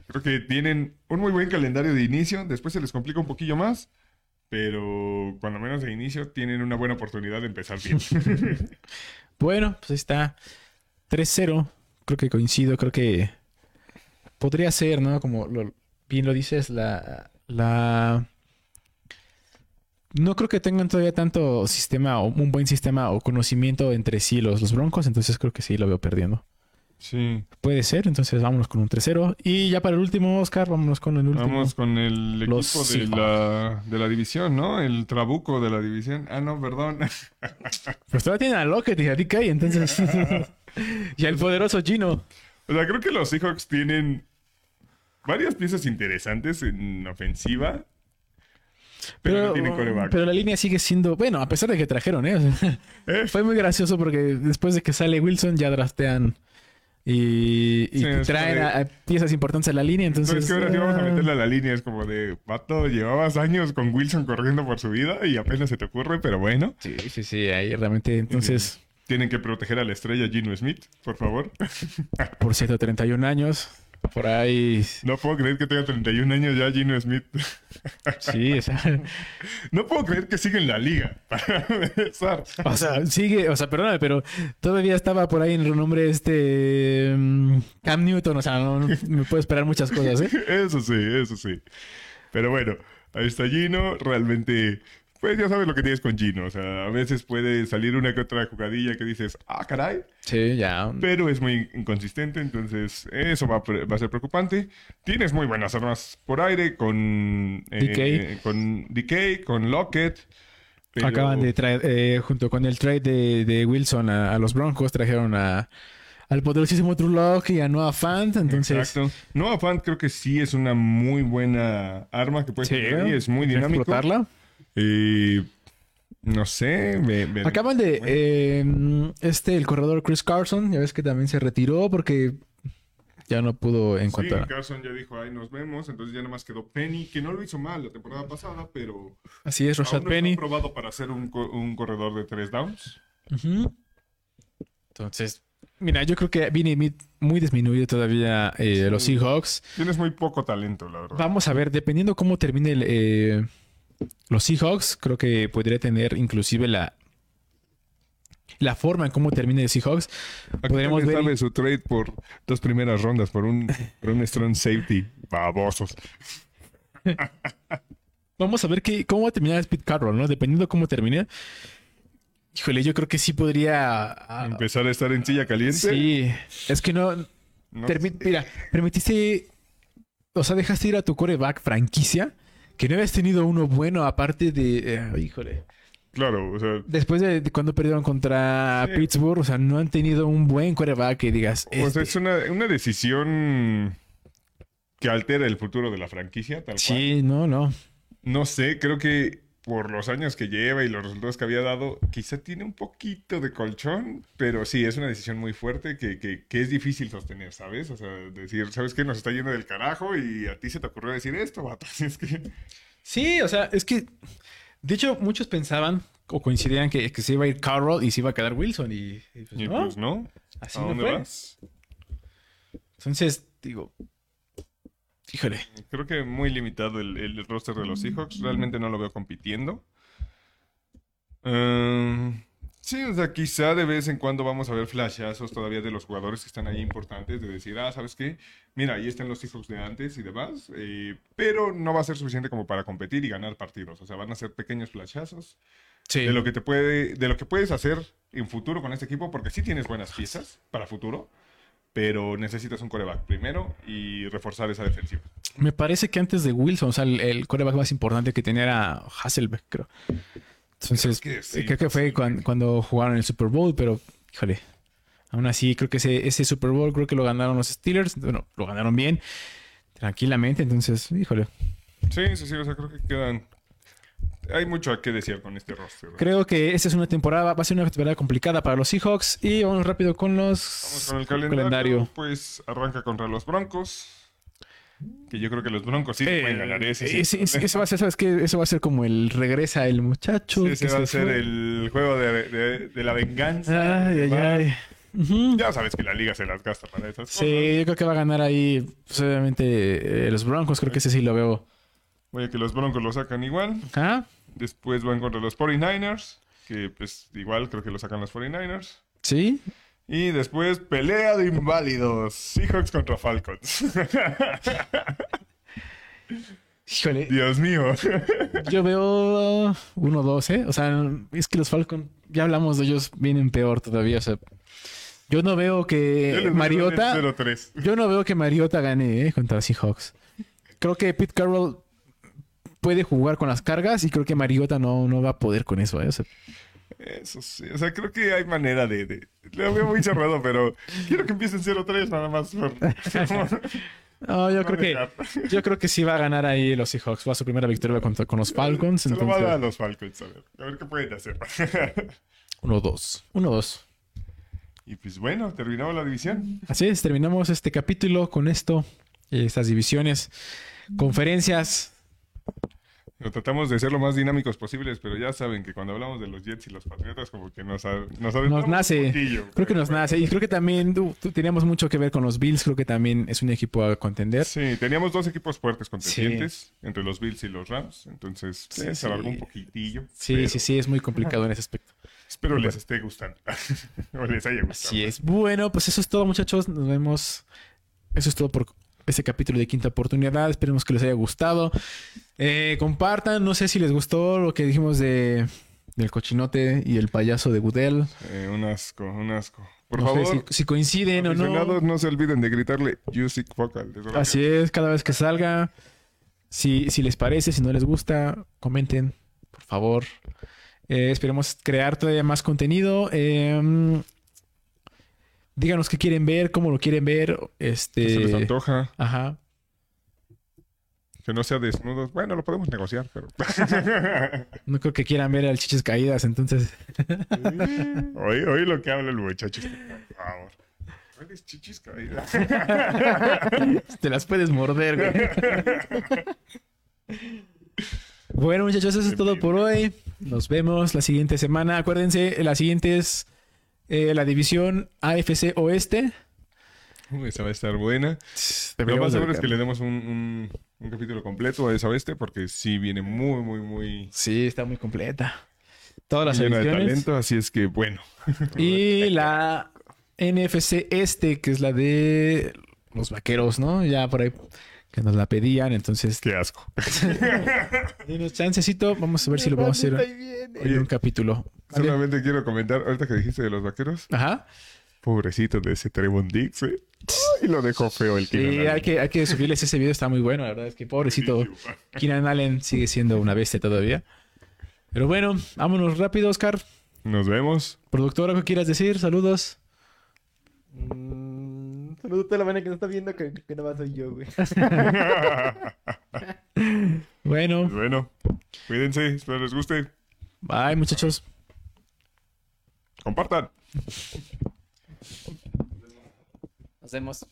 S1: Creo que tienen un muy buen calendario de inicio. Después se les complica un poquillo más. Pero cuando menos de inicio tienen una buena oportunidad de empezar bien.
S2: Bueno, pues ahí está. 3-0. Creo que coincido. Creo que podría ser, ¿no? Como lo- bien lo dices, la, la... No creo que tengan todavía tanto sistema o un buen sistema o conocimiento entre sí los, los Broncos, entonces creo que sí lo veo perdiendo.
S1: sí.
S2: Puede ser, entonces vámonos con un 3-0. Y ya para el último, Oscar, vámonos con el último.
S1: Vamos con el equipo
S2: Los
S1: de la, de la división, ¿no? El trabuco de la división. Ah, no, perdón.
S2: Pues todavía tienen a Lockett y a DK, entonces... y al poderoso Gino.
S1: O sea, creo que los Seahawks tienen varias piezas interesantes en ofensiva. Pero, no tienen coreback.
S2: pero la línea sigue siendo, bueno, a pesar de que trajeron, ¿eh? O sea,
S1: ¿Eh?
S2: fue muy gracioso porque después de que sale Wilson ya draftean y, y
S1: Sí, es
S2: traen
S1: de-
S2: a, a piezas importantes a la línea,
S1: Entonces,
S2: entonces...
S1: que ahora sí vamos a
S2: ah,
S1: meterle a la línea. Es como de, vato, llevabas años con Wilson corriendo por su vida y apenas se te ocurre, pero bueno.
S2: Sí, sí, sí, ahí realmente, entonces,
S1: Tienen que proteger a la estrella Gino Smith, por favor.
S2: por 131 años, por ahí...
S1: No puedo creer que tenga 31 años ya Gino Smith.
S2: Sí, o sea,
S1: No puedo creer que siga en la liga. Para empezar.
S2: o sea, sigue, o sea, perdóname, pero todavía estaba por ahí en el nombre este mm, Cam Newton, o sea, no, no me puedo esperar muchas cosas, ¿eh?
S1: Eso sí, eso sí. Pero bueno, ahí está Gino. Realmente, pues ya sabes lo que tienes con Gino. O sea, a veces puede salir una que otra jugadilla que dices, ah, caray.
S2: Sí, ya.
S1: Pero es muy inconsistente, entonces eso va a, pre- va a ser preocupante. Tienes muy buenas armas por aire con eh,
S2: DK.
S1: con DK, con Lockett. Pero-
S2: Acaban de traer, eh, junto con el trade de, de Wilson a, a los Broncos, trajeron a, al poderosísimo True Lock y a Noah Fant. Entonces,
S1: Exacto. Noah Fant creo que sí es una muy buena arma que puede
S2: sí,
S1: tener es muy dinámico.
S2: explotarla.
S1: Y no sé, me, me-
S2: Acaban de. eh, este, el corredor Chris Carson, ya ves que también se retiró porque ya no pudo
S1: Sí,
S2: encontrar.
S1: Carson ya dijo, ahí nos vemos, entonces ya nada más quedó Penny, que no lo hizo mal la temporada pasada, pero
S2: Así es, Rashad
S1: no
S2: Penny.
S1: está probado para ser un, co- un corredor de tres downs.
S2: Entonces, mira, yo creo que viene muy disminuido todavía eh, los
S1: Sí.
S2: Seahawks.
S1: Tienes muy poco talento, la verdad.
S2: Vamos a ver, dependiendo cómo termine el, eh, los Seahawks, creo que podría tener inclusive la la forma en cómo termine el Seahawks. Podríamos ver
S1: su trade por dos primeras rondas, por un, por un strong safety. Babosos.
S2: Vamos a ver qué, cómo va a terminar Speed Carroll, ¿no? Dependiendo cómo termine. Híjole, yo creo que sí podría. ah,
S1: Empezar a estar en silla caliente.
S2: sí. Es que no.
S1: No
S2: mira, permitiste. O sea, dejaste ir a tu coreback franquicia. Que no habías tenido uno bueno, aparte de. eh, híjole.
S1: Claro, o sea,
S2: Después de, de cuando perdieron contra
S1: Sí.
S2: Pittsburgh, o sea, no han tenido un buen coreback que digas.
S1: pues
S2: este-
S1: es una, una decisión que altera el futuro de la franquicia, tal cual.
S2: Sí, no, no.
S1: No sé, creo que por los años que lleva y los resultados que había dado, quizá tiene un poquito de colchón, pero sí, es una decisión muy fuerte que, que, que es difícil sostener, ¿sabes? O sea, decir, ¿sabes qué? Nos está yendo del carajo y a ti se te ocurrió decir esto, vato. Así es que...
S2: Sí, o sea, es que. De hecho, muchos pensaban o coincidían que, que se iba a ir Carroll y se iba a quedar Wilson. Y, y pues,
S1: Y
S2: no,
S1: pues no.
S2: así
S1: ¿A
S2: no
S1: dónde
S2: fue.
S1: vas?
S2: Entonces, digo. Híjole.
S1: Creo que muy limitado el, el roster de los Seahawks. Realmente no lo veo compitiendo. Ehm, sí, o sea, quizá de vez en cuando vamos a ver flashazos todavía de los jugadores que están ahí importantes. De decir, ah, ¿sabes qué? Mira, ahí están los Seahawks de antes y demás. eh, pero no va a ser suficiente como para competir y ganar partidos. O sea, van a ser pequeños flashazos
S2: Sí.
S1: de lo que te puede, de lo que puedes hacer en futuro con este equipo, porque sí tienes buenas piezas para futuro, pero necesitas un coreback primero y reforzar esa defensiva.
S2: Me parece que antes de Wilson, o sea, el, el coreback más importante que tenía era Hasselbeck, creo. Entonces,
S1: Creo que sí,
S2: creo que fue cuando, jugaron el Super Bowl, pero, híjole. Aún así, creo que ese, ese Super Bowl creo que lo ganaron los Steelers. Bueno, lo ganaron bien, tranquilamente. Entonces, híjole.
S1: Sí, sí, sí, o sea, creo que quedan... Hay mucho a qué decir con este roster. ¿no?
S2: Creo que esta es una temporada, va a ser una temporada complicada para los Seahawks. Y vamos rápido con los
S1: Vamos con el calendario. Pues arranca contra los Broncos. Que yo creo que los Broncos sí
S2: Eh,
S1: pueden ganar ese. sí.
S2: ese- eso va a ser, ¿sabes qué? Eso va a ser como el regresa el muchacho.
S1: Sí, ese
S2: que
S1: va a
S2: se
S1: ser
S2: fue.
S1: el juego de, de- de la venganza.
S2: Ay, ay, ay.
S1: Ya sabes que la liga se las gasta para esas cosas.
S2: Sí, yo creo que va a ganar ahí, pues, obviamente, eh, los Broncos. Creo que ese sí lo veo.
S1: Oye, que los Broncos lo sacan igual.
S2: ¿Ah?
S1: Después van contra los 49ers. Que pues igual creo que lo sacan los 49ers.
S2: ¿Sí?
S1: Y después pelea de inválidos. Seahawks contra Falcons.
S2: Híjole,
S1: Dios mío.
S2: yo veo 1-2, ¿eh? O sea, es que los Falcons, ya hablamos de ellos, vienen peor todavía. O sea, yo no veo que Mariota.
S1: el 0-3.
S2: Yo no veo que Mariota gane ¿eh? contra Seahawks. Creo que Pete Carroll puede jugar con las cargas y creo que Mariota no, no va a poder con eso. ¿eh? O sea,
S1: Eso sí. O sea, creo que hay manera de... de... Lo veo muy cerrado, pero quiero que empiecen 0-3 nada más. por-
S2: no, yo
S1: no
S2: creo que yo creo que sí va a ganar ahí los Seahawks. Va a su primera victoria contra con los Falcons.
S1: Se lo va a dar a
S2: Entonces,
S1: los Falcons, a ver. A ver qué pueden hacer.
S2: 1-2. 1-2.
S1: y pues bueno, terminamos la división.
S2: Así es, terminamos este capítulo con esto. Estas divisiones, conferencias.
S1: Lo tratamos de ser lo más dinámicos posibles, pero ya saben que cuando hablamos de los Jets y los Patriotas, como que nos, nos, un
S2: nace.
S1: poquillo.
S2: Creo que nos nace. Y creo que también tú, tú teníamos mucho que ver con los Bills. Creo que también es un equipo a contender.
S1: Sí, teníamos dos equipos fuertes contendientes entre los Bills y los Rams, entonces
S2: Sí,
S1: eh, se alargó
S2: sí.
S1: un poquitillo.
S2: Sí,
S1: pero
S2: sí, sí, es muy complicado en ese aspecto.
S1: Espero les esté gustando. o les haya gustado.
S2: Así es. Bueno, pues eso es todo, muchachos. Nos vemos. Eso es todo por este capítulo de Quinta Oportunidad. Esperemos que les haya gustado. Eh, compartan. No sé si les gustó lo que dijimos de del cochinote y el payaso de Goodell.
S1: Eh, un asco, un asco. Por
S2: no
S1: favor,
S2: sé si, si coinciden o no.
S1: no se olviden de gritarle Music Vocal.
S2: Así es, cada vez que salga. Si, si les parece, si no les gusta, comenten, por favor. Eh, esperemos crear todavía más contenido. Eh, díganos qué quieren ver, cómo lo quieren ver.
S1: ¿Qué se les
S2: Este.
S1: antoja?
S2: Ajá.
S1: Que no sea desnudos. Bueno, lo podemos negociar, pero.
S2: No creo que quieran ver al chiches caídas, entonces.
S1: Oí, oí lo que habla el muchacho. Por favor. ¿Cuáles chichis caídas?
S2: Te las puedes morder, güey. Bueno, muchachos, eso es todo por hoy. Nos vemos la siguiente semana. Acuérdense, la siguiente es eh, la división AFC Oeste.
S1: Uy, Esa va a estar buena. Lo más seguro es que le demos un, un- un capítulo completo a esa oeste porque sí viene muy, muy, muy
S2: Sí, está muy completa. Todas las
S1: llena de talento. Así es que, bueno.
S2: Y la NFC Este, que es la de los vaqueros, ¿no? Ya por ahí que nos la pedían. Entonces,
S1: Qué asco.
S2: denos chancecito. Vamos a ver si lo podemos hacer
S3: Estoy bien.
S2: en un capítulo. ¿Vale?
S1: Solamente quiero comentar, ahorita que dijiste de los vaqueros,
S2: Ajá.
S1: pobrecito de ese Trevon Dix, ¿eh? Y lo dejó feo el
S2: Sí,
S1: Keenan Allen.
S2: hay que, hay que subirles ese video, está muy bueno, la verdad es que pobrecito Keenan Allen sigue siendo una bestia todavía. Pero bueno, vámonos rápido, Oscar.
S1: Nos vemos.
S2: Productor, ¿algo que quieras decir? Saludos.
S3: Mm, Saludos a toda la banda que no está viendo que, que no soy yo, güey.
S2: Bueno,
S1: bueno, cuídense, espero les guste.
S2: bye muchachos.
S1: Compartan.
S2: Nos vemos.